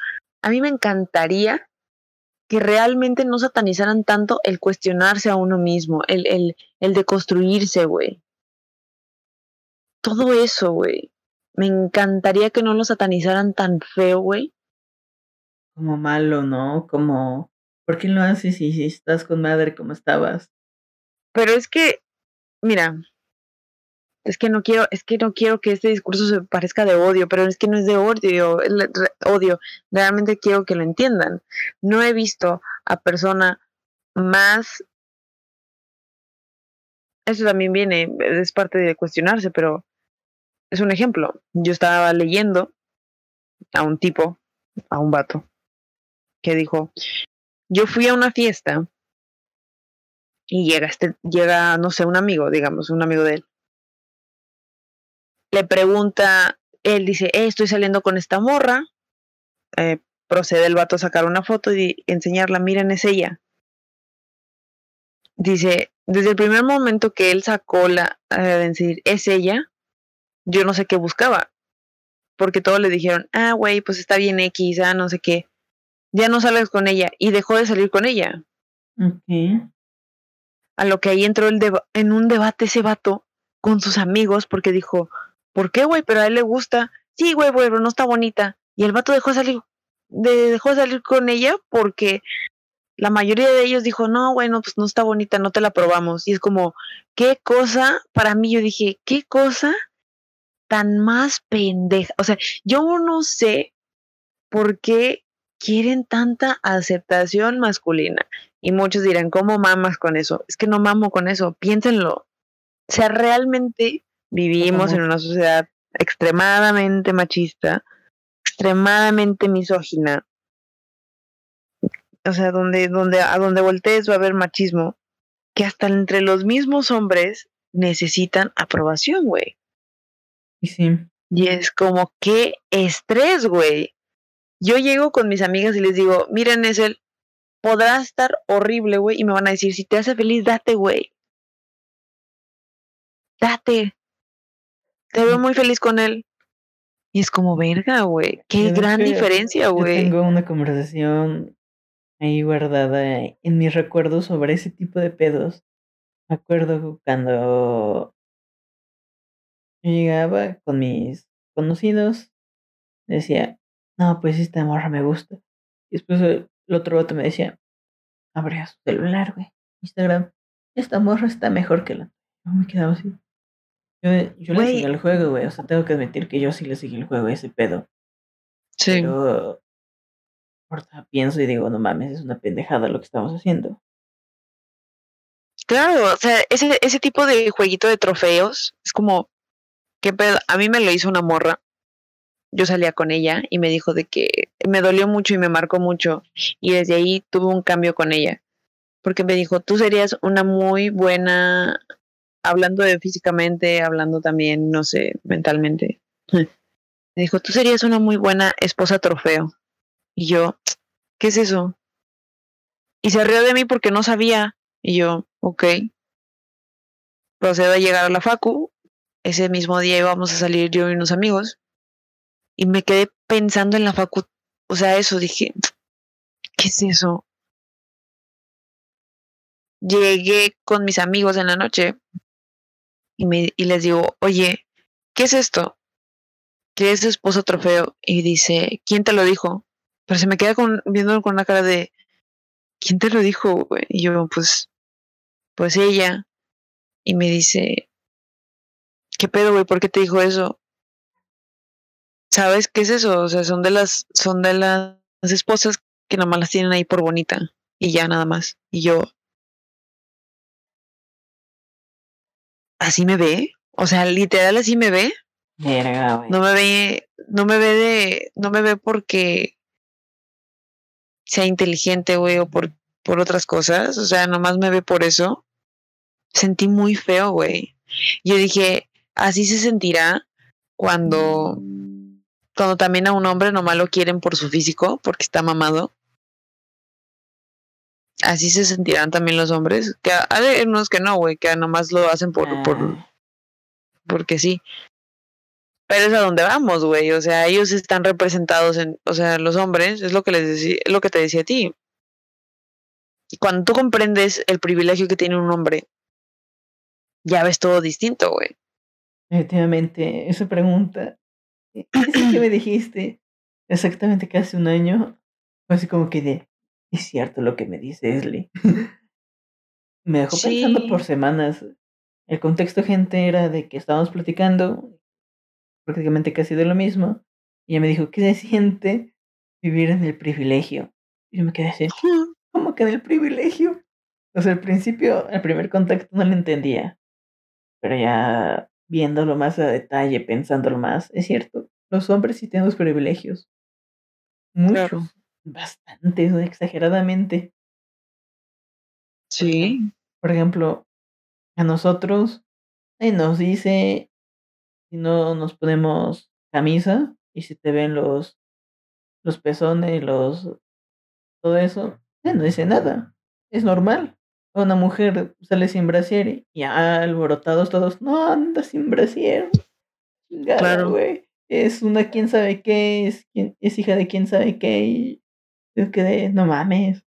a mí me encantaría que realmente no satanizaran tanto el cuestionarse a uno mismo, el, el, el de construirse, güey. Todo eso, güey. Me encantaría que no lo satanizaran tan feo, güey. Como malo, ¿no? Como ¿Por qué lo haces si, estás con madre como estabas? Pero es que, mira, es que no quiero, es que no quiero que este discurso se parezca de odio, pero es que no es de odio, odio. Realmente quiero que lo entiendan. No he visto a persona más. Eso también viene, es parte de cuestionarse, pero es un ejemplo. Yo estaba leyendo a un tipo, a un vato, que dijo, yo fui a una fiesta y llega este, llega, no sé, un amigo, digamos, un amigo de él. Le pregunta, él dice, eh, estoy saliendo con esta morra. Eh, procede el vato a sacar una foto y enseñarla, miren, es ella. Dice, desde el primer momento que él sacó la, eh, de decir, es ella, yo no sé qué buscaba. Porque todos le dijeron, ah, güey, pues está bien X, ah, no sé qué ya no sales con ella y dejó de salir con ella. A lo que ahí entró el en un debate ese vato con sus amigos porque dijo, ¿por qué, güey? Pero a él le gusta. Sí, güey, güey, pero no está bonita. Y el vato dejó de salir, dejó de salir con ella porque la mayoría de ellos dijo, no, bueno, pues no está bonita, no te la probamos. Y es como, qué cosa, para mí yo dije, qué cosa tan más pendeja. O sea, yo no sé por qué quieren tanta aceptación masculina. Y muchos dirán, ¿cómo mamas con eso? Es que no mamo con eso, piénsenlo. O sea, realmente vivimos en una sociedad extremadamente machista, extremadamente misógina. O sea, donde, donde, a donde voltees va a haber machismo, que hasta entre los mismos hombres necesitan aprobación, güey. Y sí. Y es como, qué estrés, güey. Yo llego con mis amigas y les digo, miren, es el, podrá estar horrible, güey, y me van a decir, si te hace feliz, date, güey. Date. Te veo muy feliz con él. Y es como, verga, güey. Qué gran diferencia, güey. Tengo una conversación ahí guardada en mis recuerdos sobre ese tipo de pedos. Me acuerdo cuando llegaba con mis conocidos, decía, no, pues esta morra me gusta. Y después el, otro vato me decía, abría su celular, güey, Instagram, esta morra está mejor que la. Yo me quedaba así. Yo, yo le seguí el juego, güey, o sea, tengo que admitir que yo sí le seguí el juego, ese pedo. Sí. Pero ahorita pienso y digo, no mames, es una pendejada lo que estamos haciendo. Claro, o sea, ese, ese tipo de jueguito de trofeos es como, ¿qué pedo? A mí me lo hizo una morra yo salía con ella y me dijo de que me dolió mucho y me marcó mucho y desde ahí tuve un cambio con ella porque me dijo tú serías una muy buena hablando de físicamente hablando también no sé mentalmente me dijo tú serías una muy buena esposa trofeo y yo qué es eso y se rió de mí porque no sabía. Y yo ok procedo a llegar a la facu. Ese mismo día íbamos a salir yo y unos amigos. Y me quedé pensando en la facu, o sea, eso, dije, ¿qué es eso? Llegué con mis amigos en la noche y, me, y les digo, oye, ¿qué es esto? ¿Qué es esposo trofeo? Y dice, ¿quién te lo dijo? Pero se me queda con, viendo con una cara de, ¿quién te lo dijo? Y yo, pues, pues ella. Y me dice, ¿Qué pedo, güey? ¿Por qué te dijo eso? ¿Sabes qué es eso? O sea, son de las, son de las esposas que nomás las tienen ahí por bonita. Y ya nada más. Y yo. ¿Así me ve? O sea, literal así me ve. Verga, güey. No me ve, no me ve de, no me ve porque sea inteligente, güey, o por, por otras cosas. O sea, nomás me ve por eso. Sentí muy feo, güey. Yo dije, así se sentirá cuando, cuando también a un hombre nomás lo quieren por su físico, porque está mamado. Así se sentirán también los hombres. Que hay unos que no, güey, que nomás lo hacen por, por, Ah, porque sí. Pero es a donde vamos, güey. O sea, ellos están representados en, o sea, los hombres, es lo que les decía, es lo que te decía a ti. Cuando tú comprendes el privilegio que tiene un hombre, ya ves todo distinto, güey. Efectivamente, esa pregunta, (clears throat) que me dijiste exactamente que hace un año, fue así como que de, es cierto lo que me dice Esli. (laughs) me dejó pensando por semanas. El contexto, gente, era de que estábamos platicando prácticamente casi de lo mismo. Y ella me dijo, ¿qué se siente vivir en el privilegio? Y yo me quedé así, ¿cómo que en el privilegio? O sea, al principio, al primer contacto no lo entendía. Pero ya viéndolo más a detalle, pensándolo más, es cierto, los hombres sí tenemos privilegios. Muchos, Claro. Bastantes, exageradamente. Sí. Por ejemplo, a nosotros eh, nos dice si no nos ponemos camisa y si te ven los los pezones, los todo eso, eh, no dice nada. Es normal. Una mujer sale sin brasier y ah, alborotados todos, no anda sin brasier. Claro. güey. Es una quién sabe qué, es, es hija de quién sabe qué y yo quedé, no mames.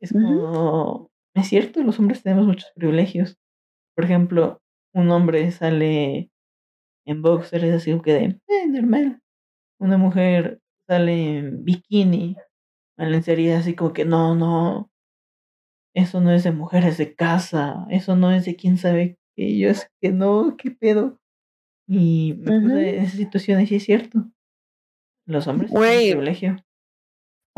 Es como, es cierto, los hombres tenemos muchos privilegios. Por ejemplo, un hombre sale en boxer, es así como que de, eh, normal. Una mujer sale en bikini, en lencería, así como que, no, no, eso no es de mujeres de casa, eso no es de quién sabe qué. Yo es que no, qué pedo. Y me Ujú. puse en esa situación y sí es cierto. Los hombres tienen privilegio.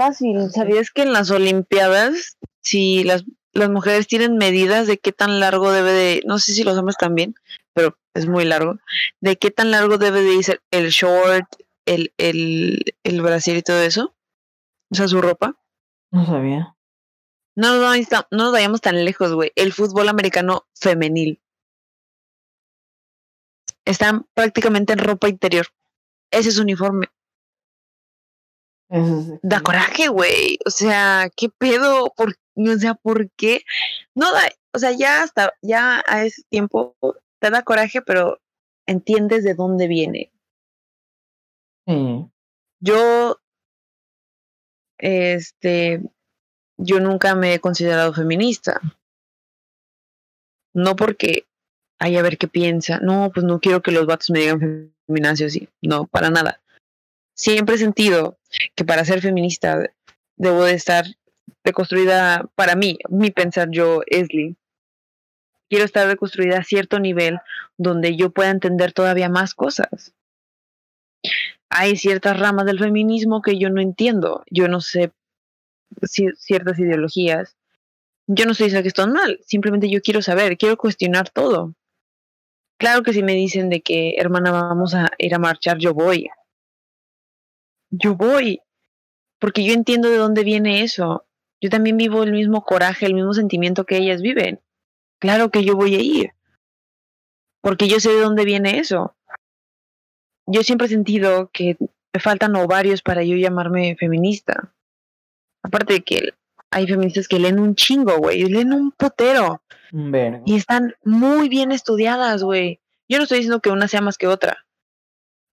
Fácil. ¿Sabías que en las Olimpiadas, si las, las mujeres tienen medidas de qué tan largo debe de, no sé si los hombres también, pero es muy largo, de qué tan largo debe de ir el short, el, el, el brasier y todo eso? O sea, su ropa. No sabía. No, no, ahí está- no nos vayamos tan lejos, güey. El fútbol americano femenil. Están prácticamente en ropa interior. Ese es su uniforme. Es Da coraje, güey. O sea, ¿qué pedo? ¿Por, o sea, ¿por qué? No da, o sea, ya hasta, ya a ese tiempo te da coraje, pero entiendes de dónde viene. Yo, este, yo nunca me he considerado feminista. No porque, ay, a ver qué piensa. No, pues no quiero que los vatos me digan feminacio así. No, para nada. Siempre he sentido que para ser feminista debo de estar reconstruida, para mí, mi pensar yo, Esli. Quiero estar reconstruida a cierto nivel donde yo pueda entender todavía más cosas. Hay ciertas ramas del feminismo que yo no entiendo. Yo no sé ci- ciertas ideologías. Yo no estoy diciendo que están mal, simplemente yo quiero saber, quiero cuestionar todo. Claro que si me dicen de que, hermana, vamos a ir a marchar, yo voy. Yo voy, porque yo entiendo de dónde viene eso. Yo también vivo el mismo coraje, el mismo sentimiento que ellas viven. Claro que yo voy a ir, porque yo sé de dónde viene eso. Yo siempre he sentido que me faltan ovarios para yo llamarme feminista. Aparte de que hay feministas que leen un chingo, güey, leen un potero y están muy bien estudiadas, güey. Yo no estoy diciendo que una sea más que otra,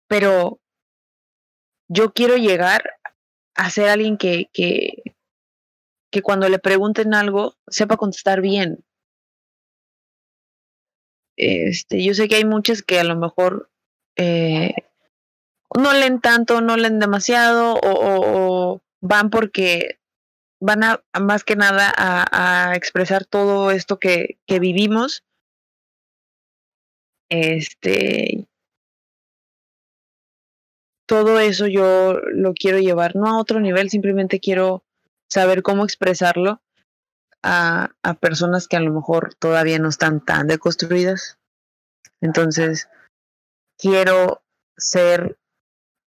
pero yo quiero llegar a ser alguien que, que, cuando le pregunten algo sepa contestar bien. Este, yo sé que hay muchas que a lo mejor eh, no leen tanto, no leen demasiado o, van porque van a a más que nada a, a expresar todo esto que, que vivimos este, todo eso yo lo quiero llevar, no a otro nivel, simplemente quiero saber cómo expresarlo a, a personas que a lo mejor todavía no están tan deconstruidas. Entonces, quiero ser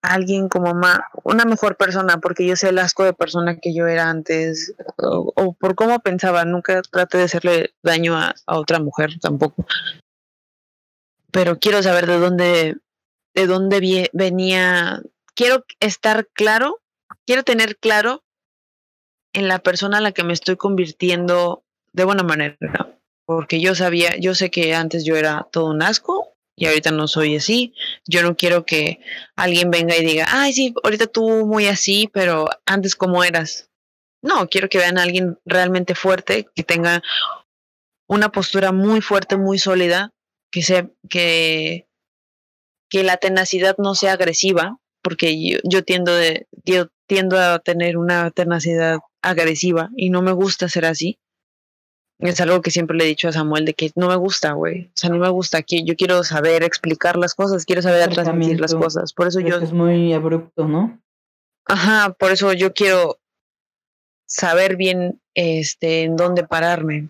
alguien como más, una mejor persona, porque yo sé el asco de persona que yo era antes, o, por cómo pensaba, nunca traté de hacerle daño a, a, otra mujer tampoco. Pero quiero saber de dónde, de dónde venía, quiero estar claro, quiero tener claro en la persona a la que me estoy convirtiendo de buena manera. Porque yo sabía, yo sé que antes yo era todo un asco y ahorita no soy así. Yo no quiero que alguien venga y diga, ay, sí, ahorita tú muy así, pero antes cómo eras. No, quiero que vean a alguien realmente fuerte, que tenga una postura muy fuerte, muy sólida, que sea, que, que la tenacidad no sea agresiva, porque yo, yo tiendo de, yo tiendo a tener una tenacidad agresiva y no me gusta ser así es algo que siempre le he dicho a Samuel de que no me gusta, güey. O sea, no me gusta. yo quiero saber explicar las cosas, quiero saber transmitir las cosas. Por eso yo. Es muy abrupto, ¿no? Ajá, por eso yo quiero saber bien este en dónde pararme.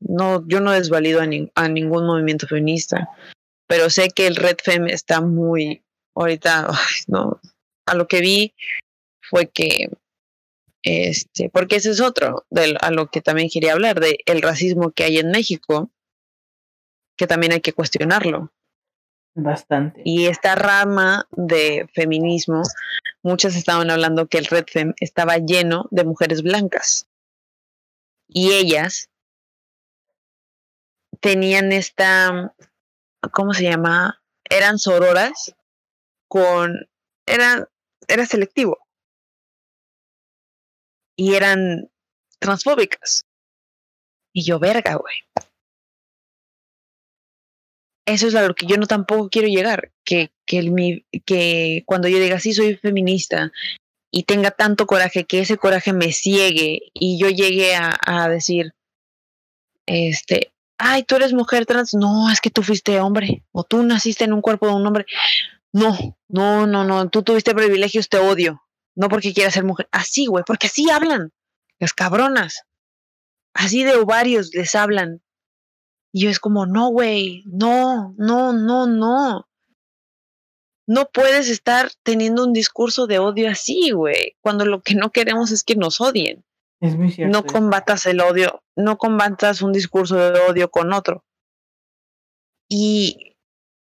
No, yo no desvalido a, a ningún movimiento feminista, pero sé que el Red Fem está muy ahorita, (laughs) no, a lo que vi fue que este, porque ese es otro de a lo que también quería hablar, de el racismo que hay en México, que también hay que cuestionarlo. Bastante. Y esta rama de feminismo, muchas estaban hablando que el Red Fem estaba lleno de mujeres blancas. Y ellas tenían esta, ¿cómo se llama? Eran sororas con, era, era selectivo y eran transfóbicas. Y yo, verga, güey. Eso es a lo que yo no tampoco quiero llegar, que, que, el, que cuando yo diga, sí, soy feminista y tenga tanto coraje, que ese coraje me ciegue y yo llegue a, a decir, este, ay, tú eres mujer trans, no, es que tú fuiste hombre, o tú naciste en un cuerpo de un hombre. No, no, no, no, tú tuviste privilegios, te odio. No porque quiera ser mujer. Así, güey, porque así hablan. Las cabronas. Así de ovarios les hablan. Y yo es como, no, güey, no, no, no, no. No puedes estar teniendo un discurso de odio así, güey, cuando lo que no queremos es que nos odien. Es muy cierto. No combatas el odio, no combatas un discurso de odio con otro. Y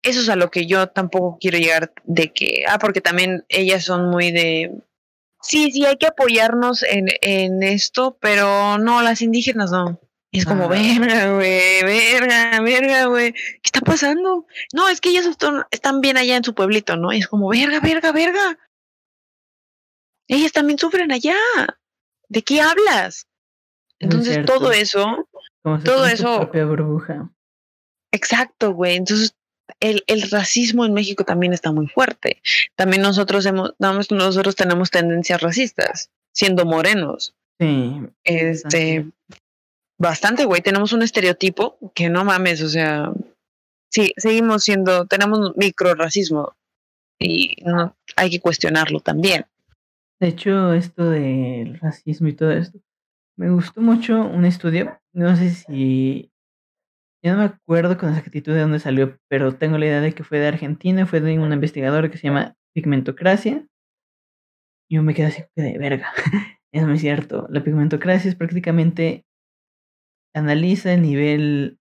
eso es a lo que yo tampoco quiero llegar de que, ah, porque también ellas son muy de, sí, sí, hay que apoyarnos en, en esto, pero no, las indígenas no. es como, verga, güey, verga, verga, güey, ¿qué está pasando? No, es que ellas están bien allá en su pueblito, ¿no? Y es como, verga, verga, verga. Ellas también sufren allá. ¿De qué hablas? Entonces todo eso, todo eso. burbuja. Exacto, güey. Entonces el, el, racismo en México también está muy fuerte. También nosotros hemos, nosotros tenemos tendencias racistas, siendo morenos. Sí. Este, bastante, güey. Tenemos un estereotipo que no mames, o sea, sí, seguimos siendo, tenemos micro racismo y no, hay que cuestionarlo también. De hecho, esto del racismo y todo esto, me gustó mucho un estudio, no sé si yo no me acuerdo con exactitud de dónde salió, pero tengo la idea de que fue de Argentina, fue de un investigador que se llama Pigmentocracia. Yo me quedé así de verga. (laughs) es muy cierto. La pigmentocracia es prácticamente analiza el nivel,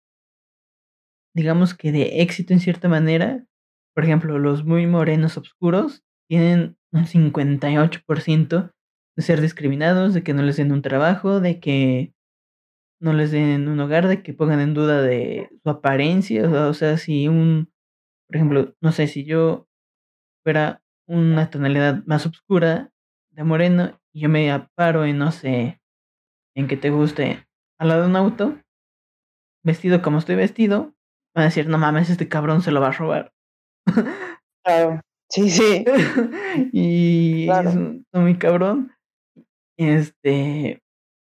digamos que de éxito en cierta manera. Por ejemplo, los muy morenos oscuros tienen un 58% de ser discriminados, de que no les den un trabajo, de que no les den un hogar, de que pongan en duda de su apariencia, o sea, si un, por ejemplo, no sé, si yo fuera una tonalidad más oscura de moreno y yo me aparo en, no sé, en que te guste al lado de un auto, vestido como estoy vestido, van a decir, no mames, este cabrón se lo va a robar. Claro, sí, sí. (laughs) y es muy cabrón. Este,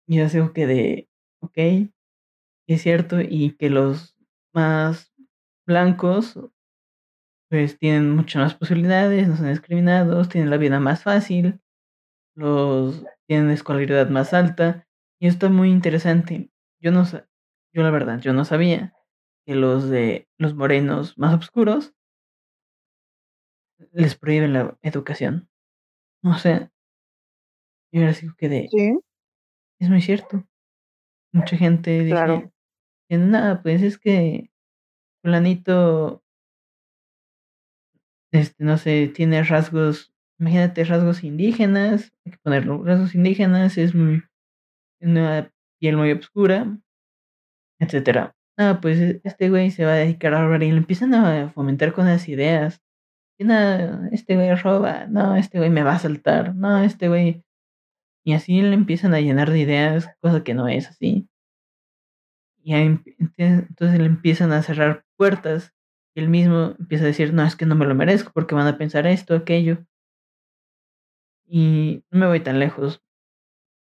yo sé que de ok, es cierto, y que los más blancos pues tienen muchas más posibilidades, no son discriminados, tienen la vida más fácil, los tienen escolaridad más alta y esto es muy interesante. Yo no yo la verdad, yo no sabía que los de los morenos más oscuros les prohíben la educación. O sea, yo ahora sí que de Sí, es muy cierto. Mucha gente dice, claro. que nada, pues es que fulanito este, no sé, tiene rasgos, imagínate rasgos indígenas, hay que ponerlo, rasgos indígenas, es muy, una piel muy oscura, etcétera. Ah, pues e- este güey se va a dedicar a robar y le empiezan a fomentar con las ideas. Nada, este güey roba, no, este güey me va a saltar, no, este güey. Y así le empiezan a llenar de ideas, cosa que no es así. Y entonces le empiezan a cerrar puertas. Y él mismo empieza a decir, no, es que no me lo merezco porque van a pensar esto, aquello. Y no me voy tan lejos.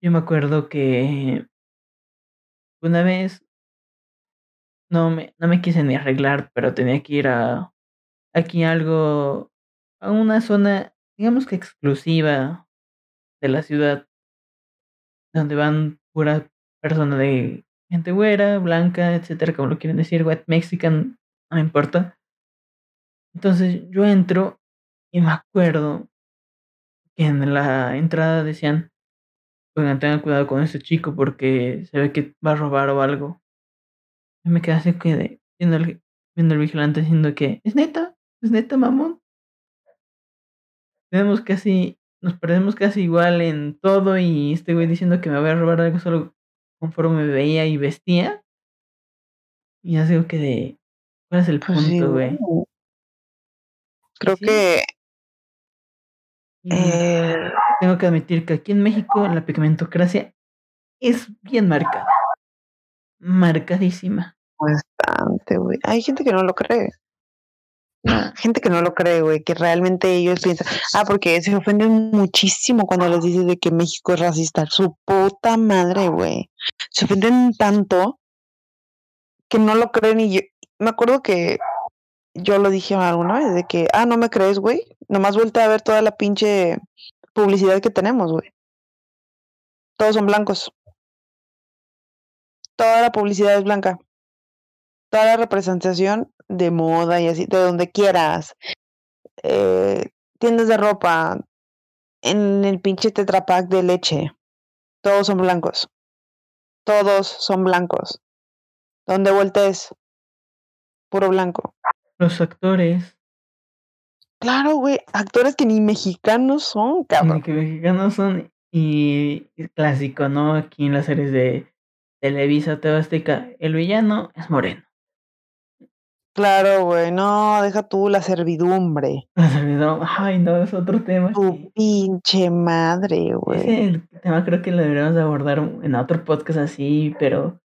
Yo me acuerdo que una vez no me, no me quise ni arreglar, pero tenía que ir a aquí algo, a una zona, digamos que exclusiva de la ciudad, donde van pura persona de gente güera, blanca, etcétera, como lo quieren decir, white mexican, no me importa. Entonces yo entro y me acuerdo que en la entrada decían, tengan cuidado con este chico porque se ve que va a robar o algo. Y me quedé así viendo al, viendo al vigilante diciendo que, ¿es neta? ¿Es neta, mamón? Tenemos casi, nos perdemos casi igual en todo y este güey diciendo que me voy a robar algo solo conforme me veía y vestía. Y así que de, ¿cuál es el Pues sí, punto, güey? güey. Creo Sí. que eh, tengo que admitir que aquí en México la pigmentocracia es bien marcada. Marcadísima. bastante, güey. Hay gente que no lo cree. Gente que no lo cree, güey, que realmente ellos piensan, ah, porque se ofenden muchísimo cuando les dices de que México es racista. Su puta madre, güey. Se ofenden tanto que no lo creen y yo, me acuerdo que yo lo dije alguna vez, de que, ah, no me crees, güey. Nomás vuelta a ver toda la pinche publicidad que tenemos, güey. Todos son blancos. Toda la publicidad es blanca. Toda la representación de moda y así, de donde quieras. Eh, tiendas de ropa, en el pinche tetrapack de leche. Todos son blancos. Todos son blancos. Donde voltees, puro blanco. Los actores, Claro, güey, actores que ni mexicanos son, cabrón. que mexicanos son, y y clásico, ¿no? Aquí en las series de Televisa, TV Azteca, el villano es moreno. Claro, güey, no, deja tú la servidumbre. Se olvidó. Ay, no, es otro tema. Tu pinche madre, güey. Ese tema creo que lo deberíamos de abordar en otro podcast así, pero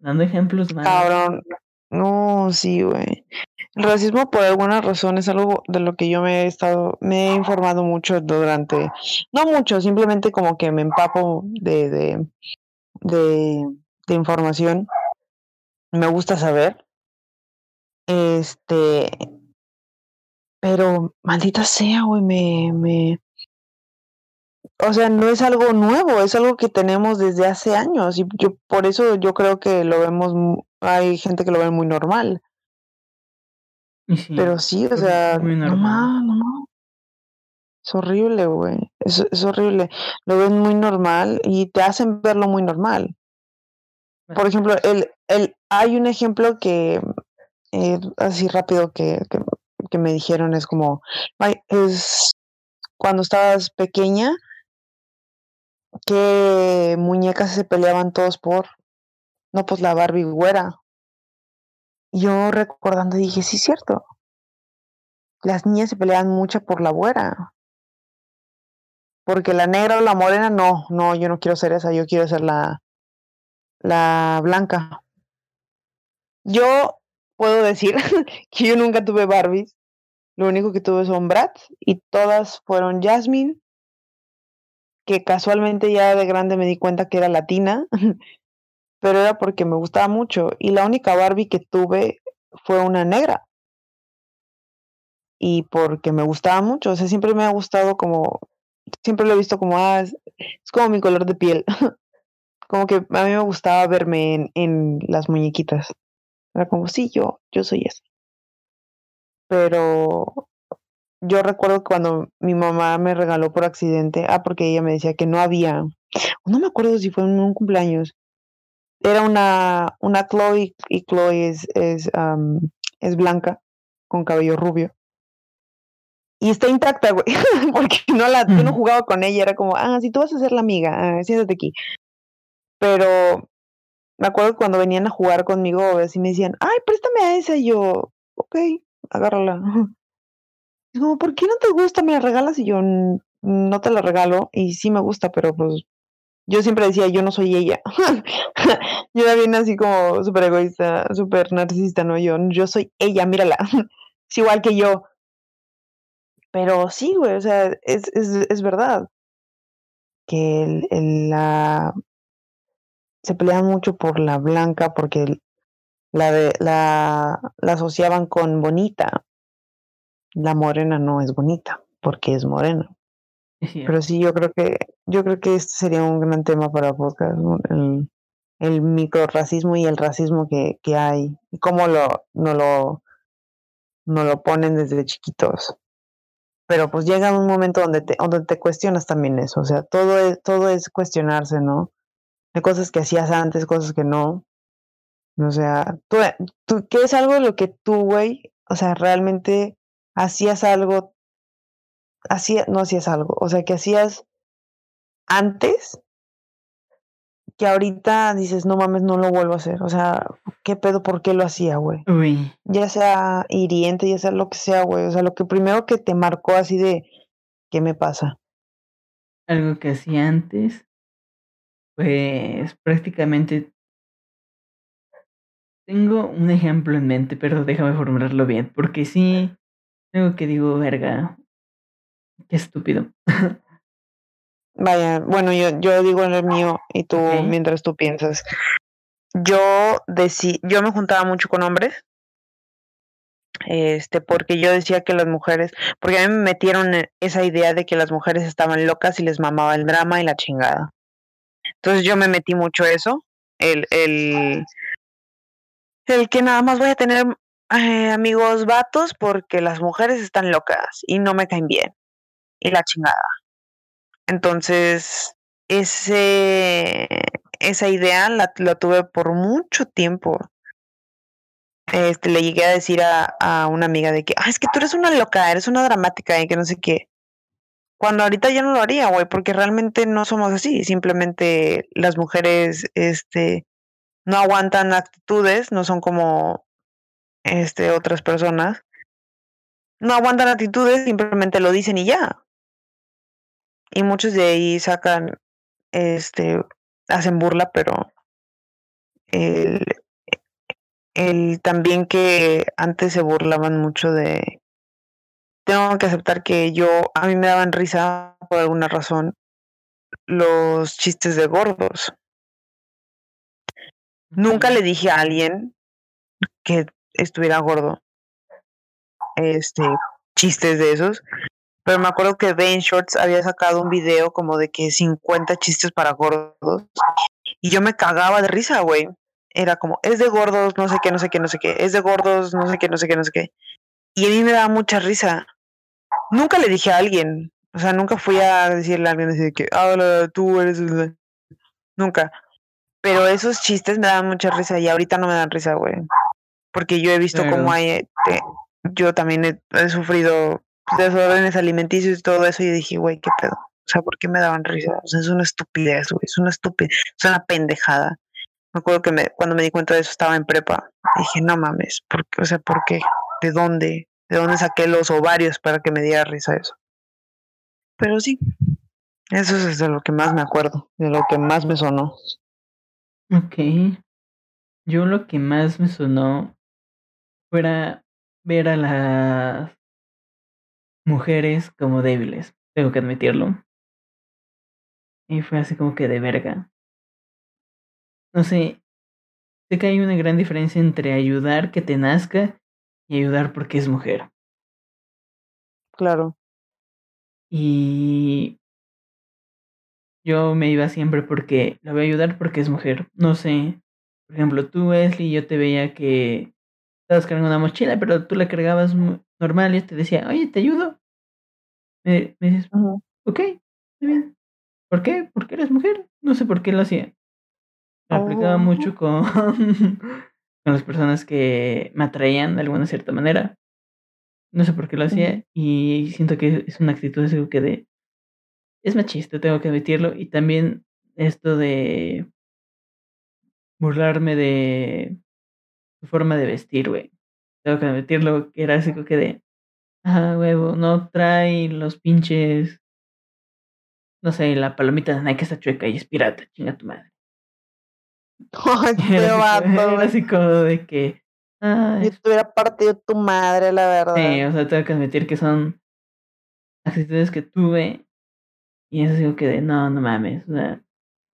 dando ejemplos más. Cabrón. No, sí, güey. El racismo por alguna razón es algo de lo que yo me he estado, me he informado mucho durante, no mucho, simplemente como que me empapo de, de, de, de información. Me gusta saber. Este, pero maldita sea, güey, me, me, o sea, no es algo nuevo, es algo que tenemos desde hace años y yo por eso yo creo que lo vemos, hay gente que lo ve muy normal. Sí, Pero sí, o sea, no normal. más, no más. Es horrible, güey. Es, es horrible. Lo ven muy normal y te hacen verlo muy normal. Por ejemplo, el, el, hay un ejemplo que eh, así rápido que, que, que me dijeron es como, es cuando estabas pequeña, ¿qué muñecas se peleaban todos por? No, pues la Barbie güera. Yo recordando dije, sí, cierto. Las niñas se peleaban mucho por la güera. Porque la negra o la morena, no, no, yo no quiero ser esa, yo quiero ser la, la blanca. Yo puedo decir (laughs) que yo nunca tuve Barbies. Lo único que tuve son Bratz y todas fueron Jasmine, que casualmente ya de grande me di cuenta que era latina, (laughs) pero era porque me gustaba mucho. Y la única Barbie que tuve fue una negra. Y porque me gustaba mucho, o sea, siempre me ha gustado como, siempre lo he visto como, ah, es, como mi color de piel. (laughs) como que a mí me gustaba verme en, en las muñequitas. Era como, sí, yo, yo soy esa. Pero yo recuerdo cuando mi mamá me regaló por accidente, ah, porque ella me decía que no había, no me acuerdo si fue en un cumpleaños, era una, una Chloe y Chloe es, es, es blanca, con cabello rubio. Y está intacta, güey, (laughs) porque no la, yo no jugaba con ella, era como, ah, si tú vas a ser la amiga, ah, siéntate aquí. Pero me acuerdo cuando venían a jugar conmigo, así me decían, ay, préstame a esa, y yo, ok, agárrala. (laughs) Como, ¿por qué no te gusta? Me la regalas y yo no te la regalo. Y sí me gusta, pero pues yo siempre decía, yo no soy ella. (laughs) yo era bien así como súper egoísta, súper narcisista, ¿no? Yo, yo soy ella, mírala. (laughs) es igual que yo. Pero sí, güey, o sea, es, es, es verdad que el, la se pelean mucho por la blanca porque la, de, la, la asociaban con bonita la morena no es bonita porque es morena. Pero sí, yo creo que yo creo que este sería un gran tema para podcast, el, el microracismo y el racismo que, que hay y cómo lo no lo no lo ponen desde chiquitos. Pero pues llega un momento donde te donde te cuestionas también eso, o sea, todo es todo es cuestionarse, ¿no? De cosas que hacías antes, cosas que no. O sea, tú, tú ¿qué es algo de lo que tú, güey, o sea, realmente hacías algo, hacía, no hacías algo, o sea, que hacías antes que ahorita dices, no mames, no lo vuelvo a hacer. O sea, ¿qué pedo? ¿Por qué lo hacía, güey? Ya sea hiriente, ya sea lo que sea, güey. O sea, lo que primero que te marcó así de, ¿qué me pasa? Algo que hacía antes, pues prácticamente tengo un ejemplo en mente, pero déjame formularlo bien, porque sí, algo que digo, verga. Qué estúpido. Vaya, bueno, yo, yo digo el mío y tú mientras tú piensas. Yo decí, yo me juntaba mucho con hombres. Este, porque yo decía que las mujeres, porque a mí me metieron esa idea de que las mujeres estaban locas y les mamaba el drama y la chingada. Entonces yo me metí mucho eso, el, el, el que nada más voy a tener eh, amigos vatos porque las mujeres están locas y no me caen bien. Y la chingada. Entonces, ese, esa idea la, la tuve por mucho tiempo. Este, le llegué a decir a, a una amiga de que, ah, es que tú eres una loca, eres una dramática y que no sé qué. Cuando ahorita ya no lo haría, güey, porque realmente no somos así. Simplemente las mujeres, este, no aguantan actitudes, no son como este, otras personas, no aguantan actitudes, simplemente lo dicen y ya. Y muchos de ahí sacan, este, hacen burla, pero el, el también que antes se burlaban mucho de, tengo que aceptar que yo, a mí me daban risa por alguna razón los chistes de gordos. Nunca le dije a alguien que estuviera gordo. Este, chistes de esos. Pero me acuerdo que Ben Shorts había sacado un video como de que 50 chistes para gordos. Y yo me cagaba de risa, güey. Era como, es de gordos, no sé qué, no sé qué, no sé qué. Es de gordos, no sé qué, no sé qué, no sé qué. Y a mí me daba mucha risa. Nunca le dije a alguien. O sea, nunca fui a decirle a alguien así de que, ah, tú eres... Nunca. Pero esos chistes me daban mucha risa y ahorita no me dan risa, güey porque yo he visto cómo hay, este, yo también he, sufrido desórdenes alimenticios y todo eso y dije, güey, qué pedo. O sea, ¿por qué me daban risa? O sea, es una estupidez, güey, es una estupidez, es una pendejada. Me acuerdo que me, cuando me di cuenta de eso estaba en prepa. Dije, no mames, ¿por qué? O sea, ¿por qué? ¿De dónde? ¿De dónde saqué los ovarios para que me diera risa eso? Pero sí, eso es de lo que más me acuerdo, de lo que más me sonó. Ok. Yo lo que más me sonó fuera ver a las mujeres como débiles, tengo que admitirlo. Y fue así como que de verga. No sé, sé que hay una gran diferencia entre ayudar que te nazca y ayudar porque es mujer. Claro. Y yo me iba siempre porque la voy a ayudar porque es mujer. No sé. Por ejemplo, tú, Wesley, yo te veía que estabas cargando una mochila, pero tú la cargabas normal y yo te decía, oye, ¿te ayudo? Me, me dices, ok, está bien. ¿Por qué? Porque eres mujer. No sé por qué lo hacía. Lo aplicaba mucho oh. con, (laughs) con las personas que me atraían de alguna cierta manera. No sé por qué lo hacía y siento que es una actitud así que de... Es machista, tengo que admitirlo. Y también esto de burlarme de su forma de vestir, güey. Tengo que admitirlo, que era así que de... Ah, huevo, no trae los pinches... No sé, la palomita de Nike está chueca y es pirata, chinga tu madre. Ay, (laughs) era así como de que yo te hubiera partido tu madre, la verdad. Sí, o sea, tengo que admitir que son actitudes que tuve y eso digo que de, no, no mames, o sea,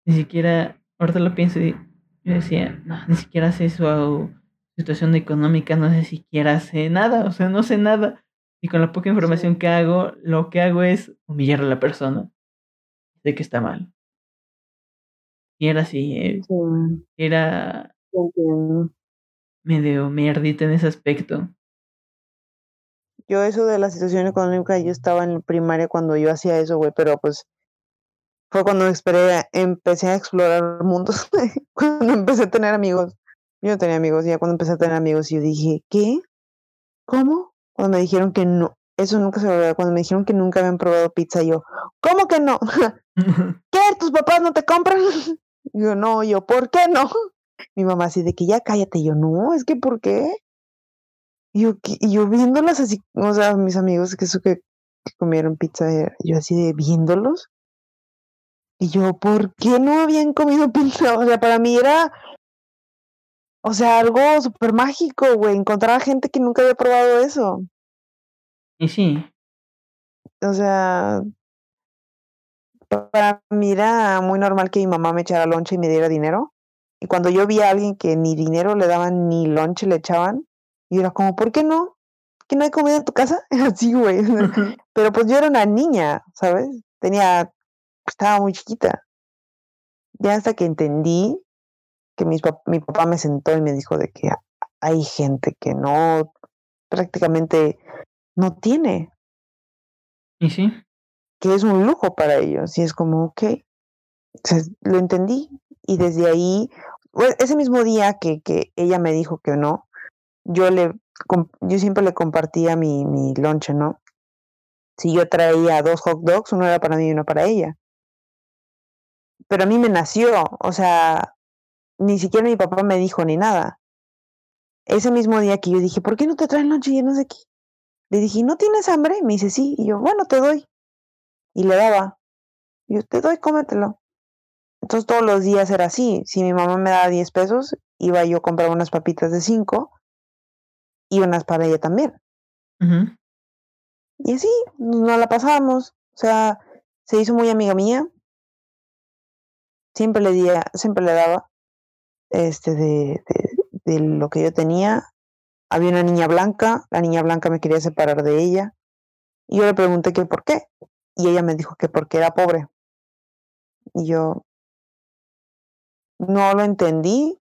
ni siquiera, ahorita lo pienso y yo decía, no, ni siquiera sé su situación económica, no sé siquiera sé nada, o sea, no sé nada. Y con la poca información que hago, lo que hago es humillar a la persona. Sé que está mal. Y era así, eh, era medio mierdita en ese aspecto. Yo eso de la situación económica, yo estaba en primaria cuando yo hacía eso, güey, pero pues fue cuando esperé, empecé a explorar mundos, (laughs) cuando empecé a tener amigos. Yo no tenía amigos, ya cuando empecé a tener amigos, yo dije, ¿qué? ¿Cómo? Cuando me dijeron que no, eso nunca se olvidó, cuando me dijeron que nunca habían probado pizza, yo, ¿cómo que no? (laughs) (laughs) ¿Qué? ¿Tus papás no te compran? Yo, no, yo, ¿por qué no? Mi mamá así de que ya cállate, yo no, es que ¿por qué? Y yo, y yo viéndolas así, o sea, mis amigos que eso que, comieron pizza, eh, yo así de viéndolos. Y yo, ¿por qué no habían comido (laughs) pizza? O sea, para mí era, o sea, algo súper mágico, güey, encontrar a gente que nunca había probado eso. Y sí. O sea, para mí era muy normal que mi mamá me echara lonche y me diera dinero. Y cuando yo vi a alguien que ni dinero le daban ni lonche le echaban, y era como, ¿por qué no? ¿Que no hay comida en tu casa? (laughs) Así, güey. Pero pues yo era una niña, ¿sabes? Tenía, estaba muy chiquita. Ya hasta que entendí que mi papá me sentó y me dijo de que hay gente que no, prácticamente no tiene. ¿Y sí? Que es un lujo para ellos. Y es como, ok, lo entendí. Y desde ahí, ese mismo día que, que ella me dijo que no, yo le yo siempre le compartía mi, mi lonche, ¿no? Si yo traía dos hot dogs, uno era para mí y uno para ella. Pero a mí me nació, o sea, ni siquiera mi papá me dijo ni nada. Ese mismo día que yo dije, ¿por qué no te traen lonche y no sé aquí? Le dije, ¿no tienes hambre? Me dice, sí. Y yo, bueno, te doy. Y le daba. Y yo, te doy, cómetelo. Entonces todos los días era así. Si mi mamá me daba 10 pesos, iba yo a comprar unas papitas de 5 y unas para ella también. Y así, nos la pasábamos. O sea, se hizo muy amiga mía. Siempre le, di, siempre le daba este de, de, lo que yo tenía. Había una niña blanca, la niña blanca me quería separar de ella. Y yo le pregunté que por qué. Y ella me dijo que porque era pobre. Y yo, no lo entendí.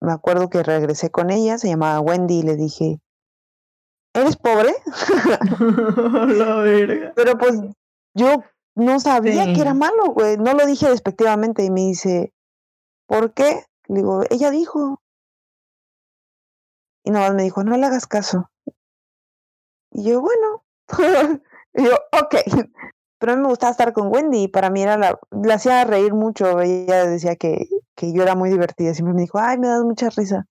Me acuerdo que regresé con ella, se llamaba Wendy, y le dije, ¿eres pobre? (laughs) La verga. Pero pues yo no sabía que era malo, güey. No lo dije despectivamente y me dice, ¿por qué? Le digo, ella dijo. Y nada más me dijo, no le hagas caso. Y yo, bueno. (laughs) y yo, ok. (laughs) Pero a mí me gustaba estar con Wendy y para mí era la, la hacía reír mucho. Ella decía que, que yo era muy divertida. Siempre me dijo, ay, me das mucha risa.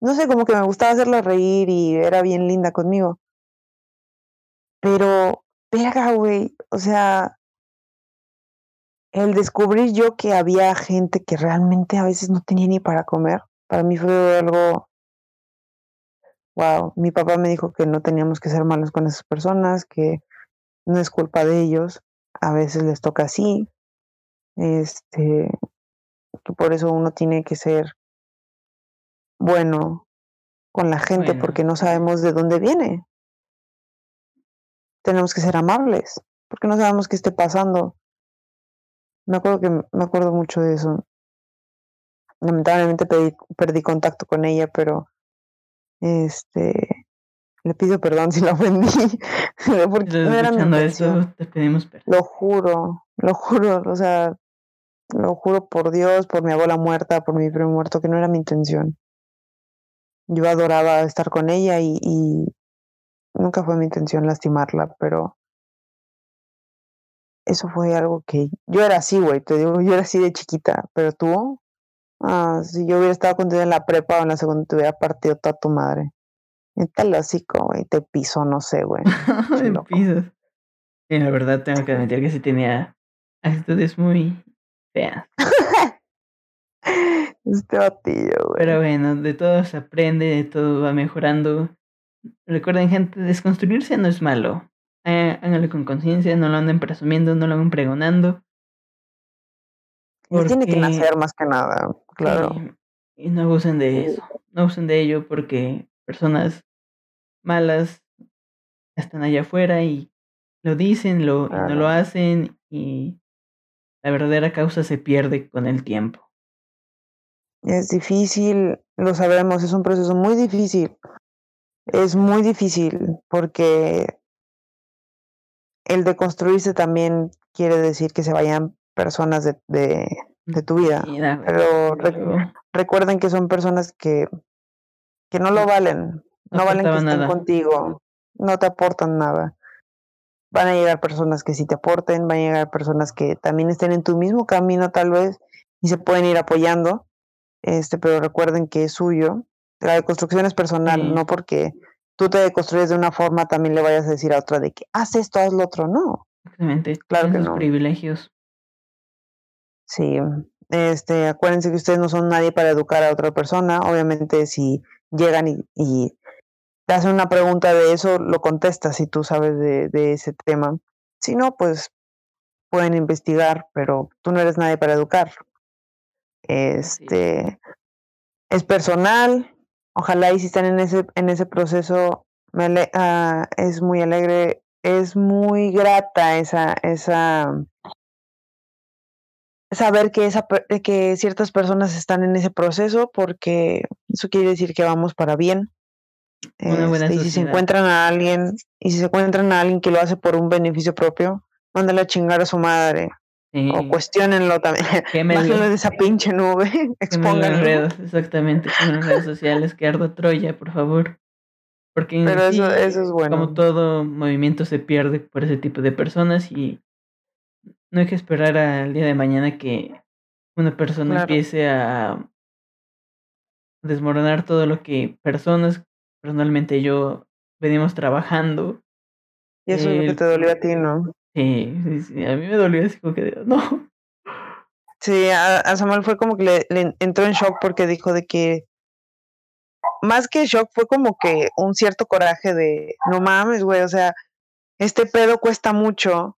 No sé, como que me gustaba hacerla reír y era bien linda conmigo. Pero, verga, güey, o sea, el descubrir yo que había gente que realmente a veces no tenía ni para comer, para mí fue algo, wow, mi papá me dijo que no teníamos que ser malos con esas personas, que no es culpa de ellos, a veces les toca así, este, que por eso uno tiene que ser bueno con la gente Bueno, porque no sabemos de dónde viene. Tenemos que ser amables porque no sabemos qué esté pasando. Me acuerdo que me acuerdo mucho de eso. Lamentablemente perdí, perdí contacto con ella, pero este le pido perdón si la ofendí. (laughs) porque no era mi te pedimos perdón. Lo juro, lo juro, o sea, lo juro por Dios, por mi abuela muerta, por mi primo muerto, que no era mi intención. Yo adoraba estar con ella y, y nunca fue mi intención lastimarla, pero eso fue algo que yo era así, güey, te digo, yo era así de chiquita, pero tú, ah, si yo hubiera estado contigo en la prepa o en la segunda, te hubiera partido toda tu madre. Neta el hocico, güey, te piso, no sé, güey. (laughs) Loco. pisos. Sí, la verdad tengo que admitir que sí tenía actitudes muy feas. (laughs) Este batillo, güey. Pero bueno, de todo se aprende, de todo va mejorando. Recuerden, gente, desconstruirse no es malo. Eh, háganlo con conciencia, no lo anden presumiendo, no lo anden pregonando. Les tiene que porque- nacer más que nada, claro. Y no abusen de eso. No abusen de ello porque personas malas están allá afuera y lo dicen, lo, y no lo hacen y la verdadera causa se pierde con el tiempo. Es difícil, lo sabemos, es un proceso muy difícil. Es muy difícil porque el de construirse también quiere decir que se vayan personas de, de, de tu vida. Pero re- recuerden que son personas que, que no lo valen, No no valen que estén nada. contigo, no te aportan nada. Van a llegar personas que sí te aporten, van a llegar personas que también estén en tu mismo camino tal vez y se pueden ir apoyando, este, pero recuerden que es suyo. La deconstrucción es personal, Sí. no porque tú te deconstruyes de una forma también le vayas a decir a otra de que haz esto, haz lo otro, no. exactamente. Claro que no. privilegios. Sí, este, acuérdense que ustedes no son nadie para educar a otra persona. Obviamente, si llegan y, y te hacen una pregunta de eso, lo contestas si tú sabes de, de ese tema. Si no, pues pueden investigar, pero tú no eres nadie para educar. Este, es personal. Ojalá y si están en ese, en ese proceso, me ale- ah, es muy alegre, es muy grata esa, esa saber que esa per- que ciertas personas están en ese proceso porque eso quiere decir que vamos para bien. Este, y si se encuentran a alguien y si se encuentran a alguien que lo hace por un beneficio propio, mándale a chingar a su madre Sí, o cuestionenlo también. (laughs) Bájenlo (laughs) de esa pinche nube, (laughs) expónganlo. redes, exactamente, en redes sociales, que arda Troya, por favor. Porque eso, sí, eso es bueno. como todo movimiento se pierde por ese tipo de personas y no hay que esperar al día de mañana que una persona Claro. empiece a desmoronar todo lo que personas, personalmente yo, venimos trabajando. Y eso es lo que el- te dolió a ti, ¿no? Sí, sí, sí, a mí me dolió así como que, no, Sí, a, a Samuel fue como que le, le entró en shock porque dijo de que más que shock fue como que un cierto coraje de no mames, güey, o sea, este pedo cuesta mucho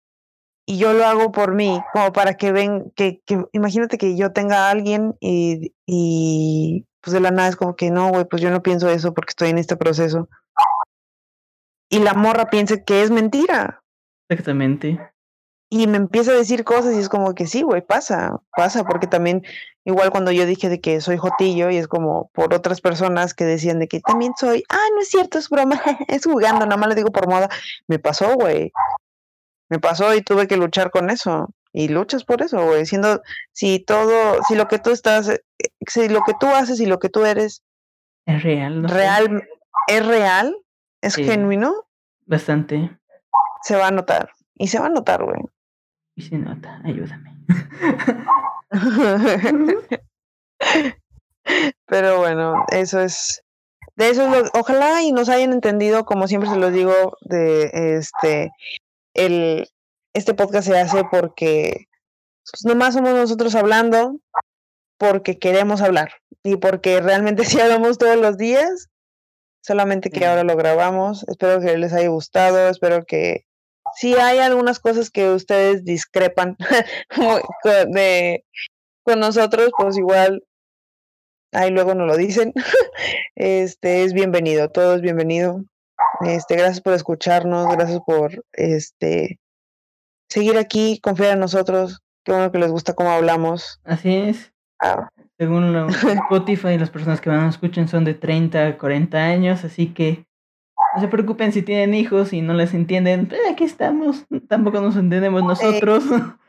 y yo lo hago por mí, como para que ven, que, que imagínate que yo tenga a alguien y, y pues de la nada es como que no, güey, pues yo no pienso eso porque estoy en este proceso. Y la morra piensa que es mentira exactamente. y me empieza a decir cosas y es como que sí, güey, pasa, pasa, porque también igual cuando yo dije de que soy jotillo y es como por otras personas que decían de que también soy, ah, no es cierto, es broma, (laughs) es jugando, nada más lo digo por moda, me pasó, güey, me pasó y tuve que luchar con eso y luchas por eso, güey, siendo, si todo, si lo que tú estás, eh, si lo que tú haces y lo que tú eres Es real, real, es real, es Sí. genuino, Bastante. se va a notar y se va a notar, güey. Y se nota, ayúdame. (laughs) Pero bueno, eso es. De eso es lo- ojalá y nos hayan entendido, como siempre se los digo, de este el este podcast se hace porque pues, nomás somos nosotros hablando, porque queremos hablar y porque realmente (laughs) si hablamos todos los días, solamente que Sí. ahora lo grabamos. Espero que les haya gustado, espero que si hay algunas cosas que ustedes discrepan (laughs) de con nosotros, pues igual, ahí luego nos lo dicen, (laughs) este es bienvenido, todo es bienvenido. Este, gracias por escucharnos, gracias por este seguir aquí, confiar en nosotros. Qué bueno que les gusta cómo hablamos. Así es. Ah, Según lo- (laughs) Spotify, las personas que van a escuchar son de 30 a 40 años, así que no se preocupen si tienen hijos y no les entienden. pues aquí estamos, tampoco nos entendemos nosotros. (laughs)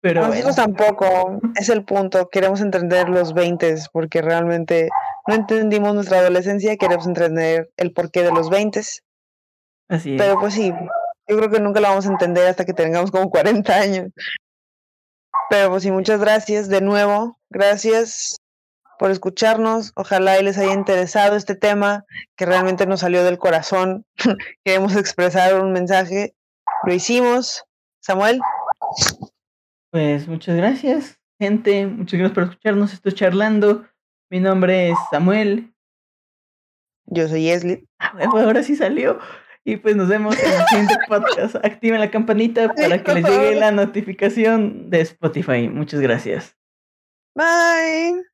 Pero bueno, nosotros tampoco, es el punto. Queremos entender los 20 porque realmente no entendimos nuestra adolescencia, queremos entender el porqué de los 20 así es. Pero pues sí, yo creo que nunca lo vamos a entender hasta que tengamos como 40 años. Pero pues sí, muchas gracias de nuevo. Gracias por escucharnos. Ojalá y les haya interesado este tema que realmente nos salió del corazón. (laughs) Queremos expresar un mensaje. Lo hicimos. Samuel, Pues muchas gracias, gente. Muchas gracias por escucharnos. Estoy charlando. Mi nombre es Samuel. yo soy Esli. Ah, huevo, ahora sí salió. Y pues nos vemos en el siguiente (laughs) podcast. Activen la campanita para que les llegue la notificación de Spotify. Muchas gracias. Bye.